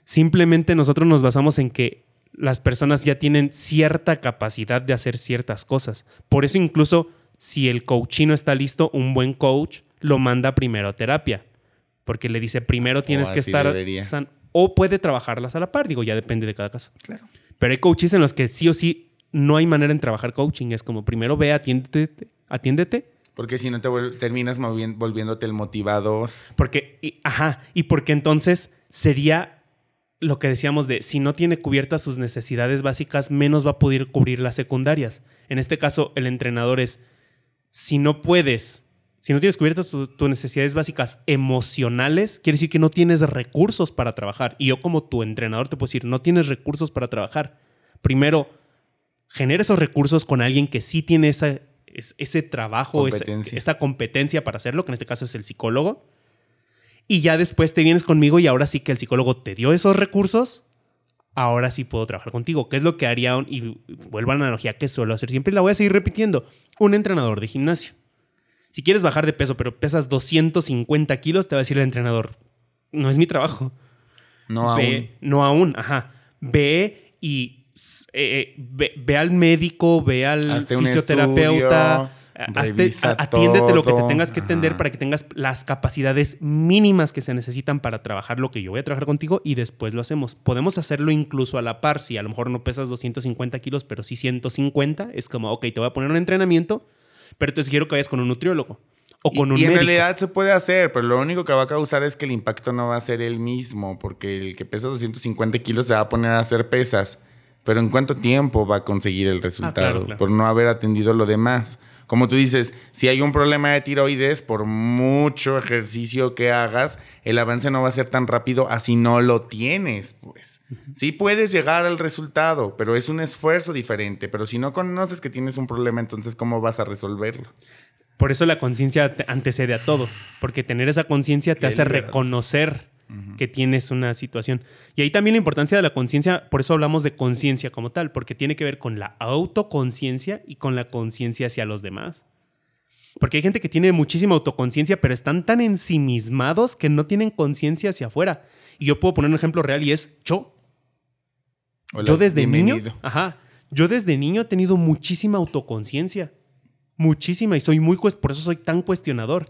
Simplemente nosotros nos basamos en que las personas ya tienen cierta capacidad de hacer ciertas cosas. Por eso incluso si el coachino está listo, un buen coach lo manda primero a terapia. Porque le dice, primero tienes que estar san- o puede trabajarlas a la par, digo, ya depende de cada caso. Claro. Pero hay coaches en los que sí o sí no hay manera en trabajar coaching. Es como primero ve, atiéndete, atiéndete Porque si no te terminas volviéndote el motivador. Porque, y- ajá, y porque entonces sería lo que decíamos de si no tiene cubiertas sus necesidades básicas, menos va a poder cubrir las secundarias. En este caso, el entrenador es, si no puedes, si no tienes cubiertas tu- tus necesidades básicas emocionales, quiere decir que no tienes recursos para trabajar. Y yo como tu entrenador te puedo decir, no tienes recursos para trabajar. Primero, genera esos recursos con alguien que sí tiene esa, es- ese trabajo, esa- Competencia. esa competencia para hacerlo, que en este caso es el psicólogo. Y ya después te vienes conmigo y ahora sí que el psicólogo te dio esos recursos, ahora sí puedo trabajar contigo. ¿Qué es lo que haría? un- y vuelvo a la analogía que suelo hacer siempre y la voy a seguir repitiendo. Un entrenador de gimnasio. Si quieres bajar de peso, pero pesas 250 kilos, te va a decir el entrenador, no es mi trabajo. No Ve- aún. No aún, ajá. Ve y eh, eh, ve, ve al médico, ve al Hazte fisioterapeuta, hazte- atiéndete lo que te tengas que atender Ajá. para que tengas las capacidades mínimas que se necesitan para trabajar lo que yo voy a trabajar contigo y después lo hacemos. Podemos hacerlo incluso a la par, si a lo mejor no pesas 250 kilos, pero sí 150, es como, ok, te voy a poner un entrenamiento, pero te sugiero que vayas con un nutriólogo o con y, un y en médico. realidad se puede hacer, pero lo único que va a causar es que el impacto no va a ser el mismo, porque el que pesa 250 kilos se va a poner a hacer pesas. Pero ¿en cuánto tiempo va a conseguir el resultado? Ah, claro, claro. Por no haber atendido lo demás. Como tú dices, si hay un problema de tiroides, por mucho ejercicio que hagas, el avance no va a ser tan rápido así no lo tienes, pues. Sí puedes llegar al resultado, pero es un esfuerzo diferente. Pero si no conoces que tienes un problema, entonces ¿cómo vas a resolverlo? Por eso la conciencia te- antecede a todo, porque tener esa conciencia te Qué hace reconocer que tienes una situación. Y ahí también la importancia de la conciencia, por eso hablamos de conciencia como tal, porque tiene que ver con la autoconciencia y con la conciencia hacia los demás. Porque hay gente que tiene muchísima autoconciencia, pero están tan ensimismados que no tienen conciencia hacia afuera. Y yo puedo poner un ejemplo real y es yo. Hola, yo desde niño, ajá, yo desde niño he tenido muchísima autoconciencia. Muchísima y soy muy por eso soy tan cuestionador.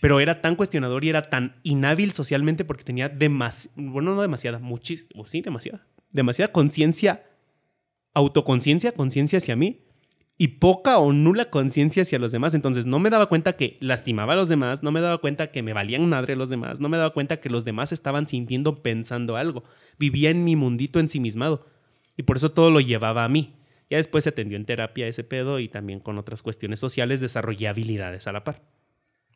Pero era tan cuestionador y era tan inhábil socialmente porque tenía demasiada, bueno, no demasiada, muchísimo, sí, demasiada, demasiada conciencia, autoconciencia, conciencia hacia mí y poca o nula conciencia hacia los demás. Entonces no me daba cuenta que lastimaba a los demás, no me daba cuenta que me valían madre los demás, no me daba cuenta que los demás estaban sintiendo, pensando algo. Vivía en mi mundito ensimismado y por eso todo lo llevaba a mí. Ya después se atendió en terapia ese pedo y también con otras cuestiones sociales desarrollé habilidades a la par.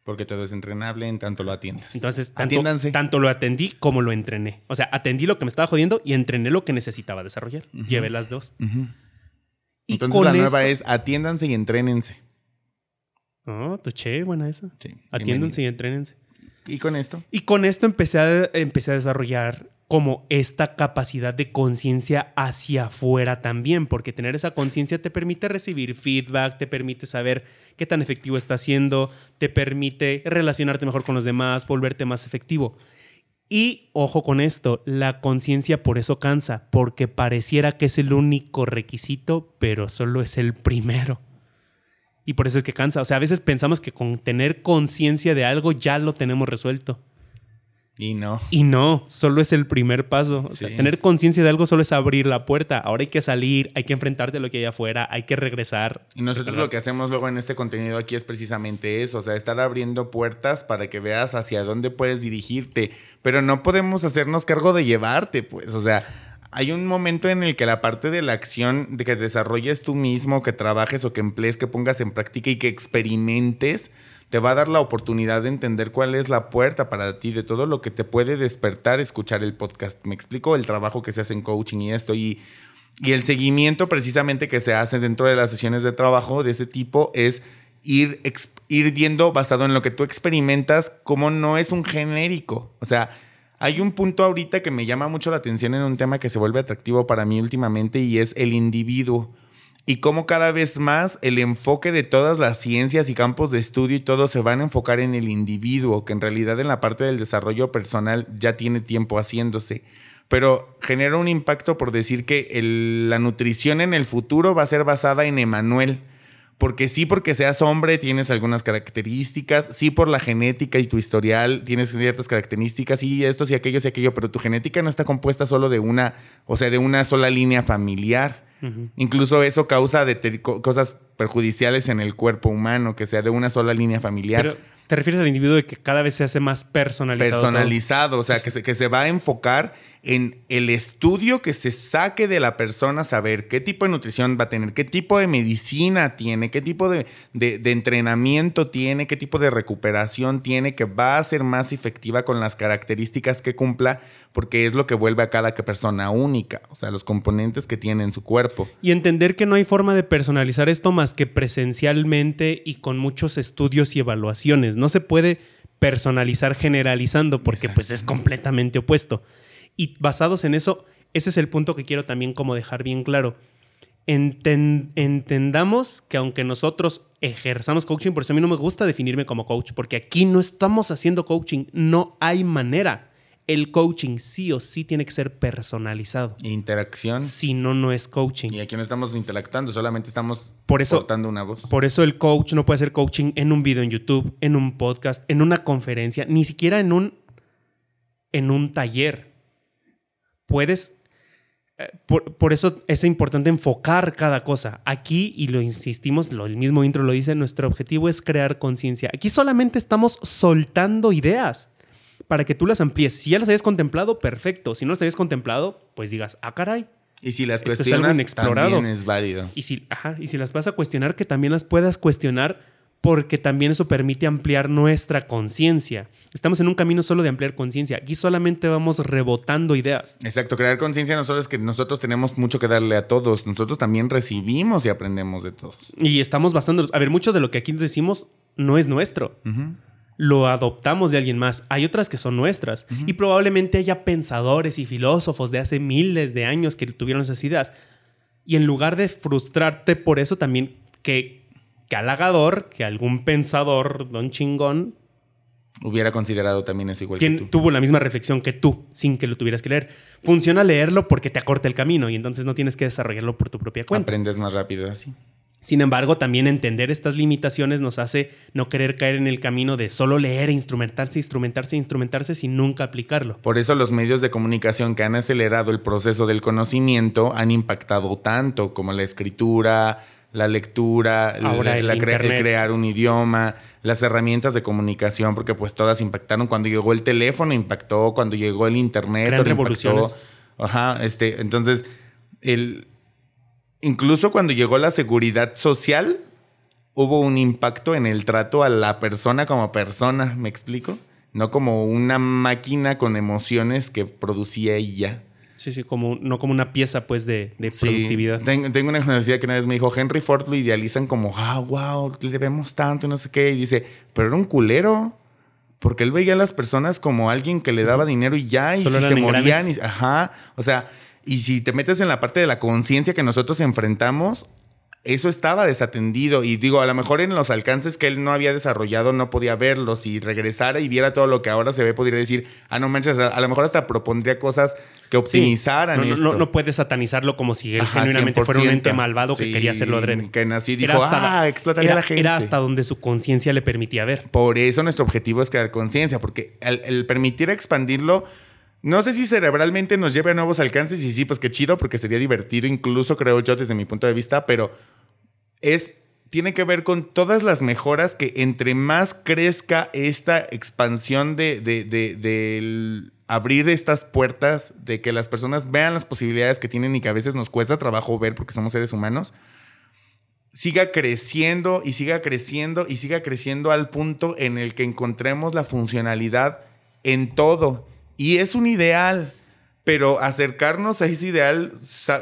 Porque todo es entrenable en tanto lo atiendas. Entonces, tanto, Atiéndanse. tanto lo atendí como lo entrené. O sea, atendí lo que me estaba jodiendo y entrené lo que necesitaba desarrollar. Llevé las dos. Y Entonces con la nueva esto- es atiéndanse y entrénense. Oh, tuché, buena esa. Sí, Atiéndanse y entrénense. Y con esto, Y con esto empecé a, empecé a desarrollar como esta capacidad de conciencia hacia afuera también, porque tener esa conciencia te permite recibir feedback, te permite saber qué tan efectivo está siendo, te permite relacionarte mejor con los demás, volverte más efectivo. Y ojo con esto, la conciencia por eso cansa, porque pareciera que es el único requisito, pero solo es el primero. Y por eso es que cansa. O sea, a veces pensamos que con tener conciencia de algo ya lo tenemos resuelto. Y no. Y no, solo es el primer paso. O sea, tener conciencia de algo solo es abrir la puerta. Ahora hay que salir, hay que enfrentarte a lo que hay afuera, hay que regresar. Y nosotros lo que hacemos luego en este contenido aquí es precisamente eso, o sea, estar abriendo puertas para que veas hacia dónde puedes dirigirte, pero no podemos hacernos cargo de llevarte, pues, o sea, hay un momento en el que la parte de la acción, de que desarrolles tú mismo, que trabajes o que emplees, que pongas en práctica y que experimentes, te va a dar la oportunidad de entender cuál es la puerta para ti, de todo lo que te puede despertar escuchar el podcast. Me explico el trabajo que se hace en coaching y esto y... El seguimiento precisamente que se hace dentro de las sesiones de trabajo de ese tipo es ir, viendo basado en lo que tú experimentas cómo no es un genérico. O sea, hay un punto ahorita que me llama mucho la atención en un tema que se vuelve atractivo para mí últimamente y es el individuo. Y cómo cada vez más el enfoque de todas las ciencias y campos de estudio y todo se van a enfocar en el individuo, que en realidad en la parte del desarrollo personal ya tiene tiempo haciéndose pero genera un impacto por decir que la nutrición en el futuro va a ser basada en Emanuel. Porque sí, porque seas hombre, tienes algunas características, sí, por la genética y tu historial tienes ciertas características, sí, esto, sí, aquello, sí, aquello, pero tu genética no está compuesta solo de una, o sea, de una sola línea familiar. Incluso eso causa cosas perjudiciales en el cuerpo humano, que sea de una sola línea familiar. Pero te refieres al individuo de que cada vez se hace más personalizado. todo? personalizado, o sea, que se, que se va a enfocar en el estudio que se saque de la persona, saber qué tipo de nutrición va a tener, qué tipo de medicina tiene, qué tipo de, de- de entrenamiento tiene, qué tipo de recuperación tiene, que va a ser más efectiva con las características que cumpla, porque es lo que vuelve a cada persona única, o sea, los componentes que tiene en su cuerpo. Y entender que no hay forma de personalizar esto más que presencialmente y con muchos estudios y evaluaciones. No se puede personalizar generalizando porque pues es completamente opuesto. Y basados en eso, ese es el punto que quiero también como dejar bien claro. Enten- entendamos que aunque nosotros ejerzamos coaching, por eso a mí no me gusta definirme como coach, porque aquí no estamos haciendo coaching, no hay manera. El coaching sí o sí tiene que ser personalizado. Interacción. Si no, no es coaching. Y aquí no estamos interactuando, solamente estamos Por eso- portando una voz. Por eso el coach no puede hacer coaching en un video en YouTube, en un podcast, en una conferencia, ni siquiera en un, en un taller. Puedes... eh, Por, por eso es importante enfocar cada cosa. Aquí, y lo insistimos, lo, el mismo intro lo dice, nuestro objetivo es crear conciencia. Aquí solamente estamos soltando ideas para que tú las amplíes. Si ya las habías contemplado, perfecto. Si no las habías contemplado, pues digas, ah, caray, Y si las Esto es cuestionas, algo inexplorado. también es válido. y si, ajá, y si las vas a cuestionar, que también las puedas cuestionar porque también eso permite ampliar nuestra conciencia. Estamos en un camino solo de ampliar conciencia. Aquí solamente vamos rebotando ideas. Exacto, crear conciencia no solo es que nosotros tenemos mucho que darle a todos, nosotros también recibimos y aprendemos de todos. Y estamos basándonos. A ver, mucho de lo que aquí decimos no es nuestro. Lo adoptamos de alguien más. Hay otras que son nuestras. Y probablemente haya pensadores y filósofos de hace miles de años que tuvieron esas ideas. Y en lugar de frustrarte por eso, también que, que halagador que algún pensador, don chingón, Hubiera considerado también eso igual que quien tú. tuvo la misma reflexión que tú, sin que lo tuvieras que leer. Funciona leerlo porque te acorta el camino y entonces no tienes que desarrollarlo por tu propia cuenta. Aprendes más rápido así. Sin embargo, también entender estas limitaciones nos hace no querer caer en el camino de solo leer e instrumentarse, instrumentarse, instrumentarse sin nunca aplicarlo. Por eso los medios de comunicación que han acelerado el proceso del conocimiento han impactado tanto como la escritura, la lectura, Ahora la- el la cre- internet. crear un idioma, las herramientas de comunicación, porque pues todas impactaron. Cuando llegó el teléfono impactó, cuando llegó el internet impactó. Ajá, este, entonces, el, incluso cuando llegó la seguridad social, hubo un impacto en el trato a la persona como persona, ¿me explico? No como una máquina con emociones que producía ya. Sí, sí, como, no como una pieza pues de, de Sí, productividad. Tengo, una conocida que una vez me dijo, Henry Ford lo idealizan como, ah, wow, le debemos tanto y no sé qué. Y dice, pero era un culero. Porque él veía a las personas como alguien que le daba dinero y ya, y Solo si se morían, y, ajá. O sea, y si te metes en la parte de la conciencia que nosotros enfrentamos, eso estaba desatendido. Y digo, a lo mejor en los alcances que él no había desarrollado no podía verlos. Si regresara y viera todo lo que ahora se ve, podría decir, ah, no manches, a lo mejor hasta propondría cosas que Sí. optimizaran no, no, esto. no, no puedes satanizarlo como si él Ajá, genuinamente fuera un 100%. ente malvado que Sí, quería hacerlo adrede. Que nació y Era dijo, hasta- ah, explotaría era- a la gente. Era hasta donde su conciencia le permitía ver. Por eso nuestro objetivo es crear conciencia, porque el, el permitir expandirlo, no sé si cerebralmente nos lleve a nuevos alcances, y sí, pues qué chido, porque sería divertido, incluso creo yo desde mi punto de vista, pero es, tiene que ver con todas las mejoras que entre más crezca esta expansión de, de- de- del abrir estas puertas, de que las personas vean las posibilidades que tienen y que a veces nos cuesta trabajo ver porque somos seres humanos, siga creciendo y siga creciendo y siga creciendo al punto en el que encontremos la funcionalidad en todo. Y es un ideal, pero acercarnos a ese ideal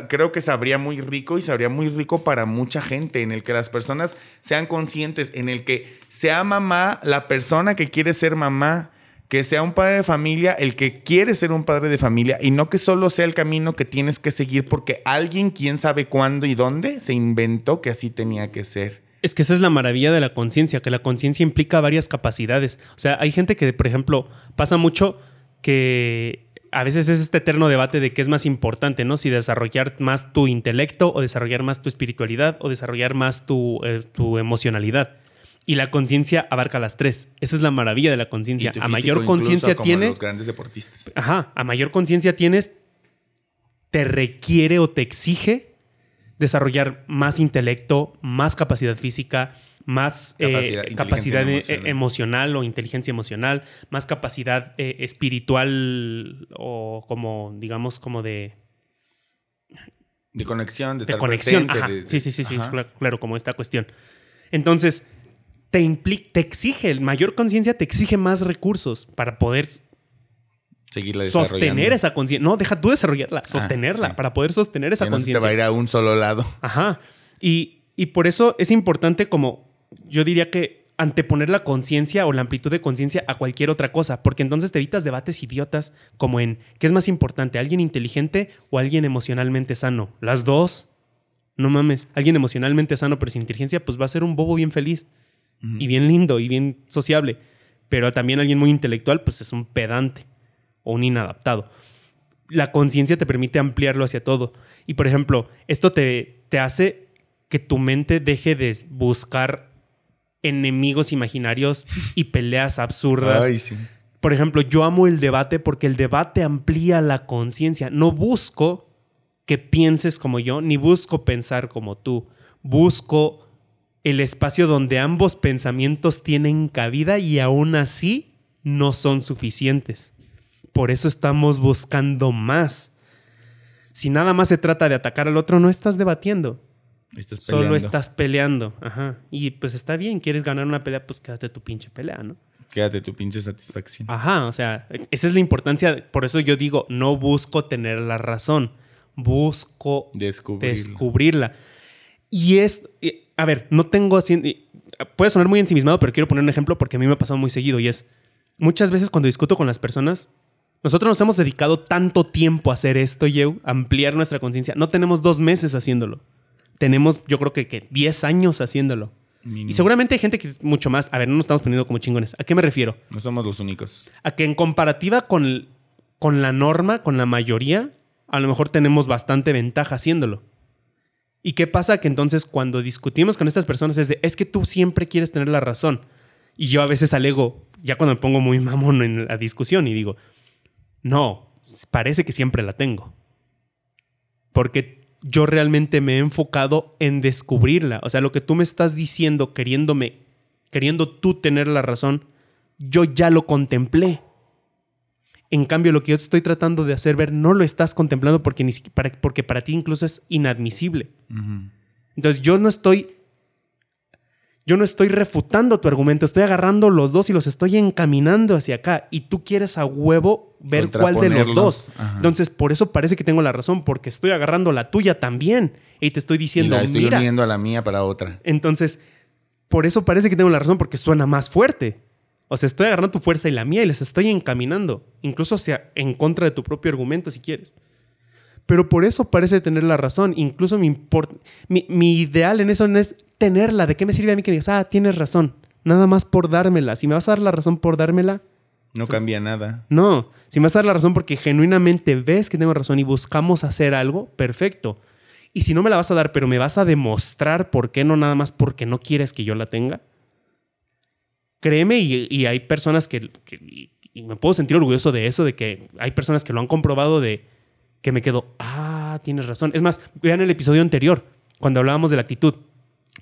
creo que sabría muy rico y sabría muy rico para mucha gente, en el que las personas sean conscientes, en el que sea mamá la persona que quiere ser mamá. Que sea un padre de familia el que quiere ser un padre de familia y no que solo sea el camino que tienes que seguir porque alguien, quién sabe cuándo y dónde, se inventó que así tenía que ser. Es que esa es la maravilla de la conciencia, que la conciencia implica varias capacidades. O sea, hay gente que, por ejemplo, pasa mucho que a veces es este eterno debate de qué es más importante, ¿no? Si desarrollar más tu intelecto o desarrollar más tu espiritualidad o desarrollar más tu, eh, tu emocionalidad. Y la conciencia abarca las tres. Esa es la maravilla de la conciencia. A mayor conciencia como tiene, Los grandes deportistas. Ajá, a mayor conciencia tienes, te requiere o te exige desarrollar más intelecto, más capacidad física, más eh, Capacidad- eh, emocional. emocional o inteligencia emocional, más capacidad eh, espiritual o como, digamos, como de, De conexión, de, de estar conexión. presente, Ajá. de- de- sí, sí, sí, sí, claro, claro, como esta cuestión. Entonces, te, impli- te exige, mayor conciencia te exige más recursos para poder Seguirla sostener esa conciencia. No, deja tú desarrollarla, sostenerla, sí. para poder sostener esa Ya no te va a conciencia. ir a un solo lado. Ajá. Y, y por eso es importante como, yo diría que anteponer la conciencia o la amplitud de conciencia a cualquier otra cosa, porque entonces te evitas debates idiotas como en, ¿qué es más importante, alguien inteligente o alguien emocionalmente sano? Las dos. No mames, alguien emocionalmente sano pero sin inteligencia, pues va a ser un bobo bien feliz y bien lindo y bien sociable. Pero también alguien muy intelectual, pues es un pedante. O un inadaptado. La conciencia te permite ampliarlo hacia todo. Y por ejemplo, esto te, te hace que tu mente deje de buscar enemigos imaginarios y peleas absurdas. Ay, sí. Por ejemplo, yo amo el debate porque el debate amplía la conciencia. No busco que pienses como yo, ni busco pensar como tú. Busco el espacio donde ambos pensamientos tienen cabida y aún así no son suficientes. Por eso estamos buscando más. Si nada más se trata de atacar al otro, no estás debatiendo. Estás Solo estás peleando. Ajá. Y pues está bien, quieres ganar una pelea, pues quédate tu pinche pelea, ¿no? Quédate tu pinche satisfacción. Ajá, o sea, esa es la importancia. Por eso yo digo, no busco tener la razón, busco Descubrir. descubrirla. Y es, a ver, no tengo puede sonar muy ensimismado, pero quiero poner un ejemplo porque a mí me ha pasado muy seguido y es, muchas veces cuando discuto con las personas, nosotros nos hemos dedicado tanto tiempo a hacer esto, Yeu, ampliar nuestra conciencia. No tenemos dos meses haciéndolo. Tenemos, yo creo que, que 10 años haciéndolo. Mínimo. Y seguramente hay gente que es mucho más. A ver, no nos estamos poniendo como chingones. ¿A qué me refiero? No somos los únicos. A que en comparativa con, con la norma, con la mayoría, a lo mejor tenemos bastante ventaja haciéndolo. ¿Y qué pasa? Que entonces cuando discutimos con estas personas es de, es que tú siempre quieres tener la razón. Y yo a veces alego, ya cuando me pongo muy mamón en la discusión y digo, no, parece que siempre la tengo. Porque yo realmente me he enfocado en descubrirla. O sea, lo que tú me estás diciendo, queriéndome, queriendo tú tener la razón, yo ya lo contemplé. En cambio, lo que yo estoy tratando de hacer ver no lo estás contemplando porque, ni para, porque para ti incluso es inadmisible. Entonces yo no estoy. Yo no estoy refutando tu argumento, estoy agarrando los dos y los estoy encaminando hacia acá. Y tú quieres a huevo ver cuál de los dos. Ajá. Entonces, por eso parece que tengo la razón, porque estoy agarrando la tuya también. Y te estoy Y diciendo, la estoy mira. uniendo a la mía para otra. Entonces, por eso parece que tengo la razón, porque suena más fuerte. O sea, estoy agarrando tu fuerza y la mía y les estoy encaminando. Incluso sea en contra de tu propio argumento, si quieres. Pero por eso parece tener la razón. Incluso mi, mi, mi ideal en eso no es tenerla. ¿De qué me sirve a mí que digas, ah, tienes razón? Nada más por dármela. Si me vas a dar la razón por dármela, No cambia nada. no. Si me vas a dar la razón porque genuinamente ves que tengo razón y buscamos hacer algo, perfecto. Y si no me la vas a dar, pero me vas a demostrar por qué no, nada más porque no quieres que yo la tenga, créeme, y, y hay personas que, que- y, y me puedo sentir orgulloso de eso, de que hay personas que lo han comprobado, de que me quedo, ah, tienes razón. Es más, vean el episodio anterior, cuando hablábamos de la actitud.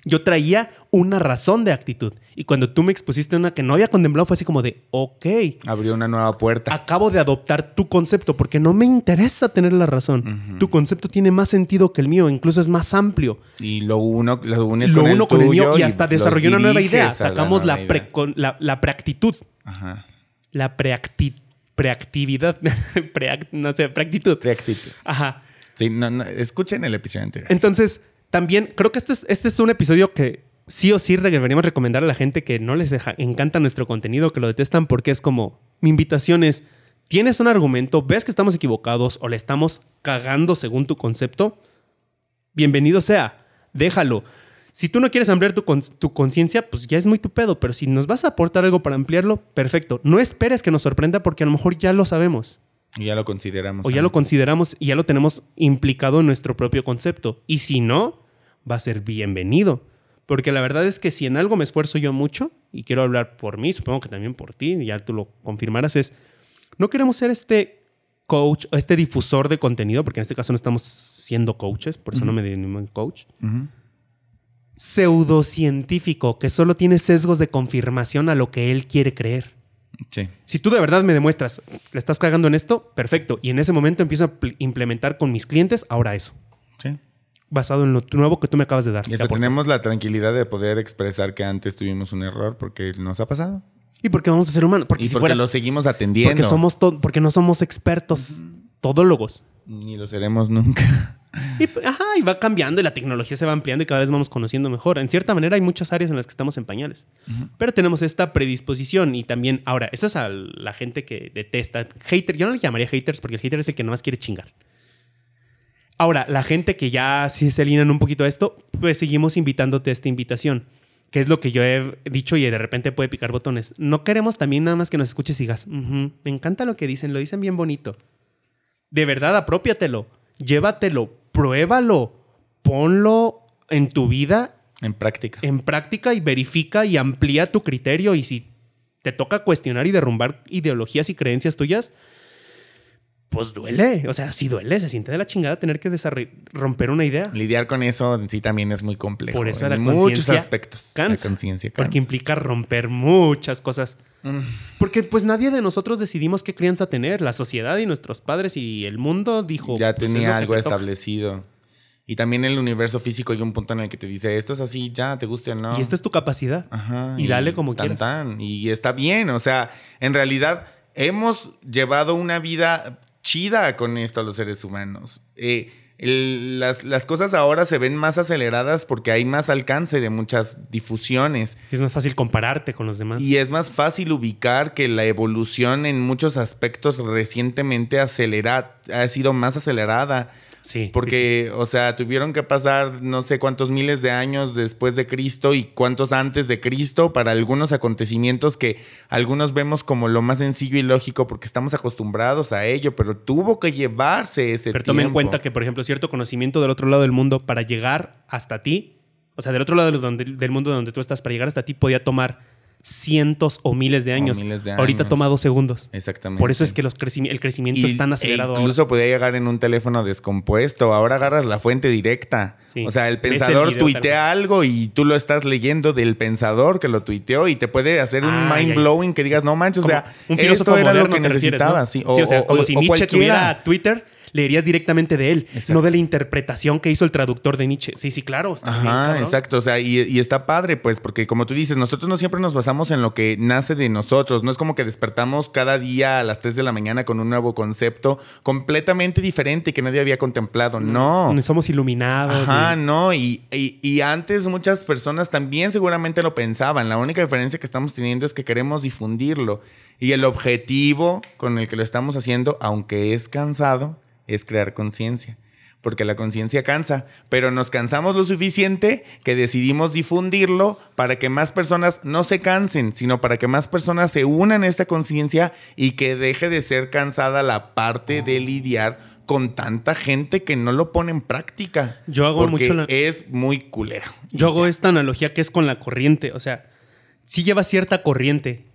Yo traía una razón de actitud. Y cuando tú me expusiste una que no había contemplado, fue así como de, ok, Abrió una nueva puerta. acabo de adoptar tu concepto porque no me interesa tener la razón. Tu concepto tiene más sentido que el mío, incluso es más amplio. Y lo uno, lo unes Lo con uno el con el mío y hasta desarrolló una nueva idea. Sacamos la, idea. la, la preactitud. Ajá. La preacti- preactividad. Preac- no sé, preactitud. Reactitud. Ajá. Sí, no, no, escuchen el episodio anterior. Entonces, también creo que este es, este es un episodio que sí o sí deberíamos recomendar a la gente que no les deja- encanta nuestro contenido, que lo detestan, porque es como, mi invitación es, tienes un argumento, ves que estamos equivocados o le estamos cagando según tu concepto, bienvenido sea, déjalo. Si tú no quieres ampliar tu, con- tu conciencia, pues ya es muy tu pedo, pero si nos vas a aportar algo para ampliarlo, perfecto. No esperes que nos sorprenda porque a lo mejor ya lo sabemos. Y ya lo consideramos. O ya lo consideramos y ya lo tenemos implicado en nuestro propio concepto. Y si no, va a ser bienvenido. Porque la verdad es que si en algo me esfuerzo yo mucho, y quiero hablar por mí, supongo que también por ti, y ya tú lo confirmarás, es, no queremos ser este coach o este difusor de contenido, porque en este caso no estamos siendo coaches, por eso no me denomino coach. Pseudocientífico, que solo tiene sesgos de confirmación a lo que él quiere creer. Sí. Si tú de verdad me demuestras, le estás cagando en esto, perfecto. Y en ese momento empiezo a pl- implementar con mis clientes ahora eso, Sí. basado en lo nuevo que tú me acabas de dar. Y hasta tenemos la tranquilidad de poder expresar que antes tuvimos un error porque nos ha pasado. Y porque vamos a ser humanos, porque y si porque fuera, lo seguimos atendiendo. porque somos porque no somos expertos todólogos. Ni lo seremos nunca. Y, p- ajá, y va cambiando y la tecnología se va ampliando y cada vez vamos conociendo mejor. En cierta manera hay muchas áreas en las que estamos en pañales. Pero tenemos esta predisposición y también, ahora, eso es a la gente que detesta. Hater, yo no le llamaría haters porque el hater es el que nomás quiere chingar. Ahora, la gente que ya sí se alinean un poquito a esto, pues seguimos invitándote a esta invitación. que es lo que yo he dicho y de repente puede picar botones. No queremos también nada más que nos escuches y digas, "Ujú, me encanta lo que dicen, lo dicen bien bonito. De verdad, apropiatelo, llévatelo, pruébalo, ponlo en tu vida En práctica. en práctica y verifica y amplía tu criterio. Y si te toca cuestionar y derrumbar ideologías y creencias tuyas, pues duele. O sea, sí duele, se siente de la chingada tener que romper una idea. Lidiar con eso en sí también es muy complejo. Por eso en la muchos aspectos. cansa, La conciencia Porque implica romper muchas cosas. Mm. Porque pues nadie de nosotros decidimos qué crianza tener. La sociedad y nuestros padres y el mundo dijo... ya pues, es tenía algo toca. establecido. Y también el universo físico hay un punto en el que te dice, esto es así, ya, te guste o no. Y esta es tu capacidad. Ajá, y dale como tan, quieras. tan. Y está bien, o sea, en realidad hemos llevado una vida chida con esto los seres humanos. Eh, el- las, las cosas ahora se ven más aceleradas porque hay más alcance de muchas difusiones. Es más fácil compararte con los demás. Y es más fácil ubicar que la evolución en muchos aspectos recientemente acelera, ha sido más acelerada. Sí. sí, Porque, o sea, tuvieron que pasar no sé cuántos miles de años después de Cristo y cuántos antes de Cristo para algunos acontecimientos que algunos vemos como lo más sencillo y lógico porque estamos acostumbrados a ello, pero tuvo que llevarse ese Pero tome en tiempo. cuenta que, por ejemplo, cierto conocimiento del otro lado del mundo para llegar hasta ti, o sea, del otro lado del mundo donde tú estás, para llegar hasta ti podía tomar cientos o miles de años. miles de Ahorita toma dos segundos. Exactamente. Por eso es que los el crecimiento es tan acelerado. Incluso podía llegar en un teléfono descompuesto. Ahora agarras la fuente directa. Sí. O sea, el pensador video tuitea algo y tú lo estás leyendo del pensador que lo tuiteó y te puede hacer un mind blowing que digas, no manches, o sea, esto era lo que necesitaba. ¿no? Sí, Sí, o, sea, como si Nietzsche cualquiera. tuviera Twitter, leerías directamente de él, Exacto. no de la interpretación que hizo el traductor de Nietzsche. Sí, sí, claro. está bien, Ajá, cabrón. exacto. O sea, y, y está padre, pues, porque como tú dices, nosotros no siempre nos basamos en lo que nace de nosotros. No es como que despertamos cada día a las 3 de la mañana con un nuevo concepto completamente diferente que nadie había contemplado. No. Ni Somos iluminados. Ajá, ni- no, y, y- y antes muchas personas también seguramente lo pensaban. La única diferencia que estamos teniendo es que queremos difundirlo. Y el objetivo con el que lo estamos haciendo, aunque es cansado, es crear conciencia. Porque la conciencia cansa, pero nos cansamos lo suficiente que decidimos difundirlo para que más personas no se cansen, sino para que más personas se unan a esta conciencia y que deje de ser cansada la parte de lidiar con tanta gente que no lo pone en práctica. Yo hago porque mucho la- es muy culero. Yo hago esta analogía que es con la corriente. O sea, si lleva cierta corriente.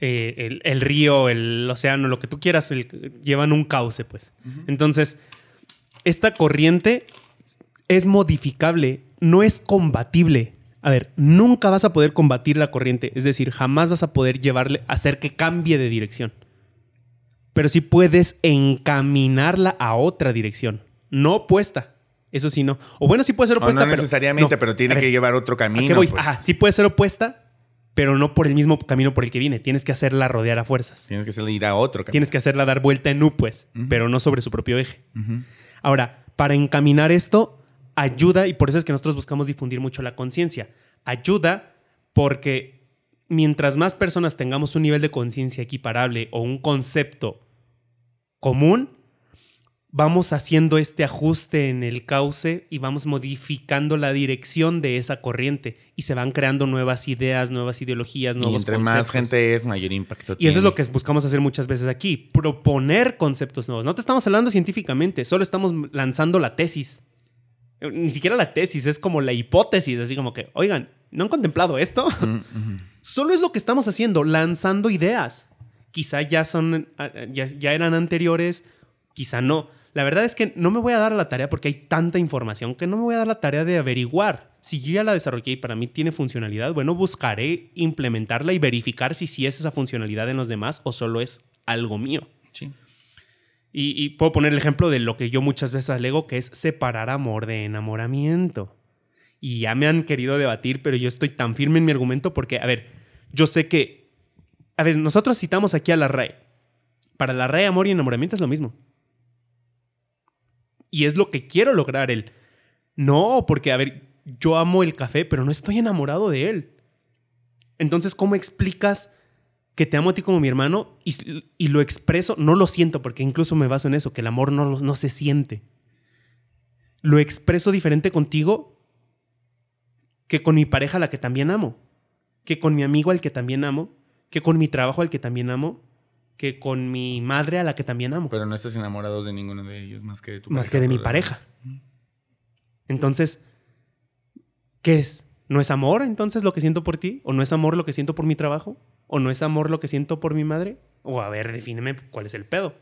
Eh, el, el río, el océano, lo que tú quieras, el- llevan un cauce, pues. Entonces, esta corriente es modificable, no es combatible. A ver, nunca vas a poder combatir la corriente, es decir, jamás vas a poder llevarle, hacer que cambie de dirección. Pero sí puedes encaminarla a otra dirección, no opuesta. Eso sí, no. O bueno, sí puede ser O opuesta. no pero- necesariamente, no. pero tiene ver, que llevar otro ¿A camino. voy? pues. Ajá, sí puede ser opuesta, pero no por el mismo camino por el que viene. Tienes que hacerla rodear a fuerzas. Tienes que salir a otro camino. Tienes que hacerla dar vuelta en U, pues, pero no sobre su propio eje. Ahora, para encaminar esto, ayuda, y por eso es que nosotros buscamos difundir mucho la conciencia. Ayuda porque mientras más personas tengamos un nivel de conciencia equiparable o un concepto común, vamos haciendo este ajuste en el cauce y vamos modificando la dirección de esa corriente y se van creando nuevas ideas, nuevas ideologías, Y nuevos entre más gente es, mayor impacto Y eso es lo que buscamos hacer muchas veces aquí, proponer conceptos nuevos. No te estamos hablando científicamente, solo estamos lanzando la tesis. Ni siquiera la tesis, es como la hipótesis, así como que, oigan, ¿no han contemplado esto? Mm. Solo es lo que estamos haciendo, lanzando ideas. Quizá ya son, ah, ya, ya eran anteriores, quizá no. La verdad es que no me voy a dar la tarea porque hay tanta información que no me voy a dar la tarea de averiguar. Si yo ya la desarrollé y para mí tiene funcionalidad, bueno, buscaré implementarla y verificar si sí es esa funcionalidad en los demás o solo es algo mío. Sí. Y, y puedo poner el ejemplo de lo que yo muchas veces alego, que es separar amor de enamoramiento. Y ya me han querido debatir, pero yo estoy tan firme en mi argumento porque, a ver, yo sé que, a ver, nosotros citamos aquí a la RAE. Para la RAE, amor y enamoramiento es lo mismo. Y es lo que quiero lograr el... No, porque, a ver, yo amo el café, pero no estoy enamorado de él. Entonces, ¿cómo explicas que te amo a ti como mi hermano y, y lo expreso? No lo siento, porque incluso me baso en eso, que el amor no, no se siente. Lo expreso diferente contigo, que con mi pareja a la que también amo, que con mi amigo al que también amo, que con mi trabajo al que también amo, que con mi madre a la que también amo. Pero no estás enamorado de ninguno de ellos más que de tu Más que de mi pareja. Entonces, ¿qué es? ¿No es amor entonces lo que siento por ti? ¿O no es amor lo que siento por mi trabajo? ¿O no es amor lo que siento por mi madre? O a ver, defíneme cuál es el pedo.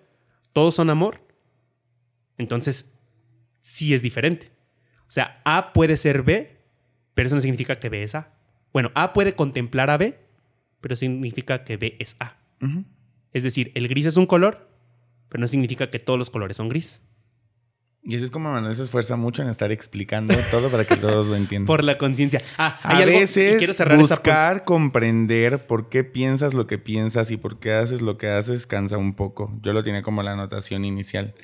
¿Todos son amor? Entonces, sí es diferente. O sea, A puede ser B, pero eso no significa que B es A. Bueno, A puede contemplar a B, pero significa que B es A. Es decir, el gris es un color, pero no significa que todos los colores son gris. Y así es como Manuel se esfuerza mucho en estar explicando todo para que todos lo entiendan. Por la conciencia. Ah, hay a algo- y veces quiero cerrar esa buscar comprender por qué piensas lo que piensas y por qué haces lo que haces cansa un poco. Yo lo tenía como la anotación inicial.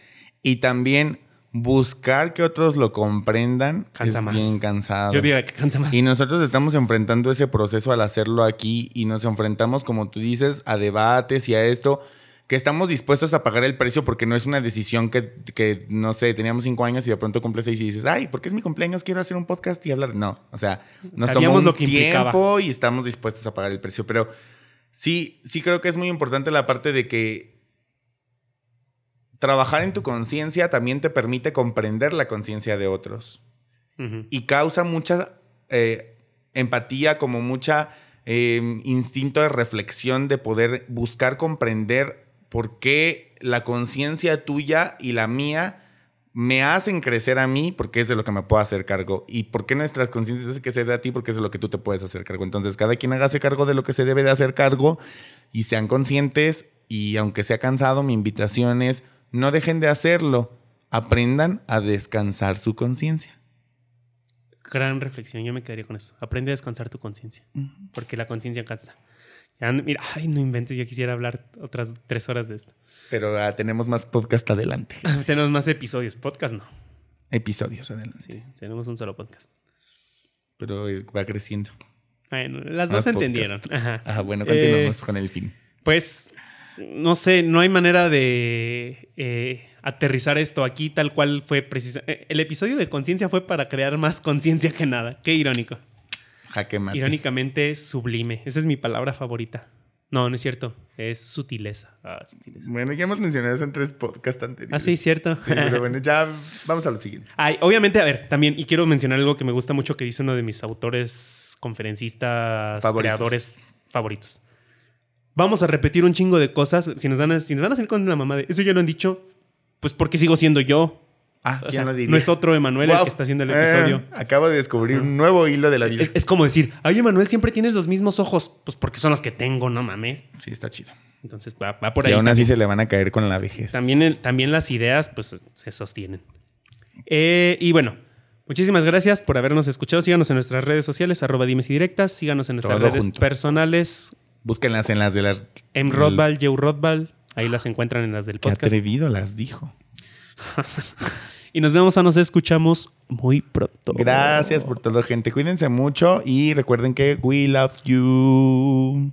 Y también buscar que otros lo comprendan Cansa es más. bien cansado. Yo diría que cansa más. Y nosotros estamos enfrentando ese proceso al hacerlo aquí y nos enfrentamos, como tú dices, a debates y a esto, que estamos dispuestos a pagar el precio porque no es una decisión que, que, no sé, teníamos cinco años y de pronto cumples seis y dices, ay, porque es mi cumpleaños, quiero hacer un podcast y hablar. No, o sea, nos tomó Sabíamos un lo que implicaba. tiempo y estamos dispuestos a pagar el precio. Pero sí, sí creo que es muy importante la parte de que trabajar en tu conciencia también te permite comprender la conciencia de otros y causa mucha eh, empatía, como mucha eh, instinto de reflexión de poder buscar comprender por qué la conciencia tuya y la mía me hacen crecer a mí porque es de lo que me puedo hacer cargo y por qué nuestras conciencias hacen crecer a ti porque es de lo que tú te puedes hacer cargo. Entonces cada quien hágase cargo de lo que se debe de hacer cargo y sean conscientes y aunque sea cansado, mi invitación es no dejen de hacerlo, aprendan a descansar su conciencia. Gran reflexión. Yo me quedaría con eso. Aprende a descansar tu conciencia. Porque la conciencia cansa. Ya, mira, ay, no inventes. Yo quisiera hablar otras tres horas de esto. Pero ah, tenemos más podcast adelante. Tenemos más episodios. Podcast no. Episodios adelante. Sí, tenemos un solo podcast. Pero eh, va creciendo. Bueno, las Más dos entendieron. Ajá. Ah, bueno, continuamos Eh, con el fin. Pues, no sé, no hay manera de eh, aterrizar esto aquí tal cual fue precisa. eh, El episodio de conciencia fue para crear más conciencia que nada. Qué irónico. Jaque mate. Irónicamente sublime. Esa es mi palabra favorita. No, no es cierto. Es sutileza. Ah, sutileza. Bueno, ya hemos mencionado eso en tres podcasts anteriores. Ah, sí, cierto. Sí, pero bueno, ya vamos a lo siguiente. Ay, obviamente, a ver, también, y quiero mencionar algo que me gusta mucho que dice uno de mis autores, conferencistas, Favoritos. creadores favoritos. Vamos a repetir un chingo de cosas. Si nos van a, si nos van a hacer con la mamá de eso ya lo han dicho, pues porque sigo siendo yo. Ah, O ya sea, lo diría. no es otro Emanuel el que está haciendo el Eh, episodio. acabo de descubrir un nuevo hilo de la vida. Es, es como decir, ay, Emanuel, siempre tienes los mismos ojos. Pues porque son los que tengo, no mames. Sí, está chido. Entonces va, va por y ahí. aún así también. se le van a caer con la vejez. También, el- también las ideas, pues, se sostienen. Eh, y bueno, muchísimas gracias por habernos escuchado. Síganos en nuestras redes sociales, arroba dimes y directas. Síganos en nuestras Todo redes junto. personales, Búsquenlas en las de las. M. Rodval, Joe Rodval. Ahí las encuentran en las del Qué podcast. atrevido las dijo. Y nos vemos o nos escuchamos muy pronto. Gracias por todo, gente. Cuídense mucho y recuerden que we love you.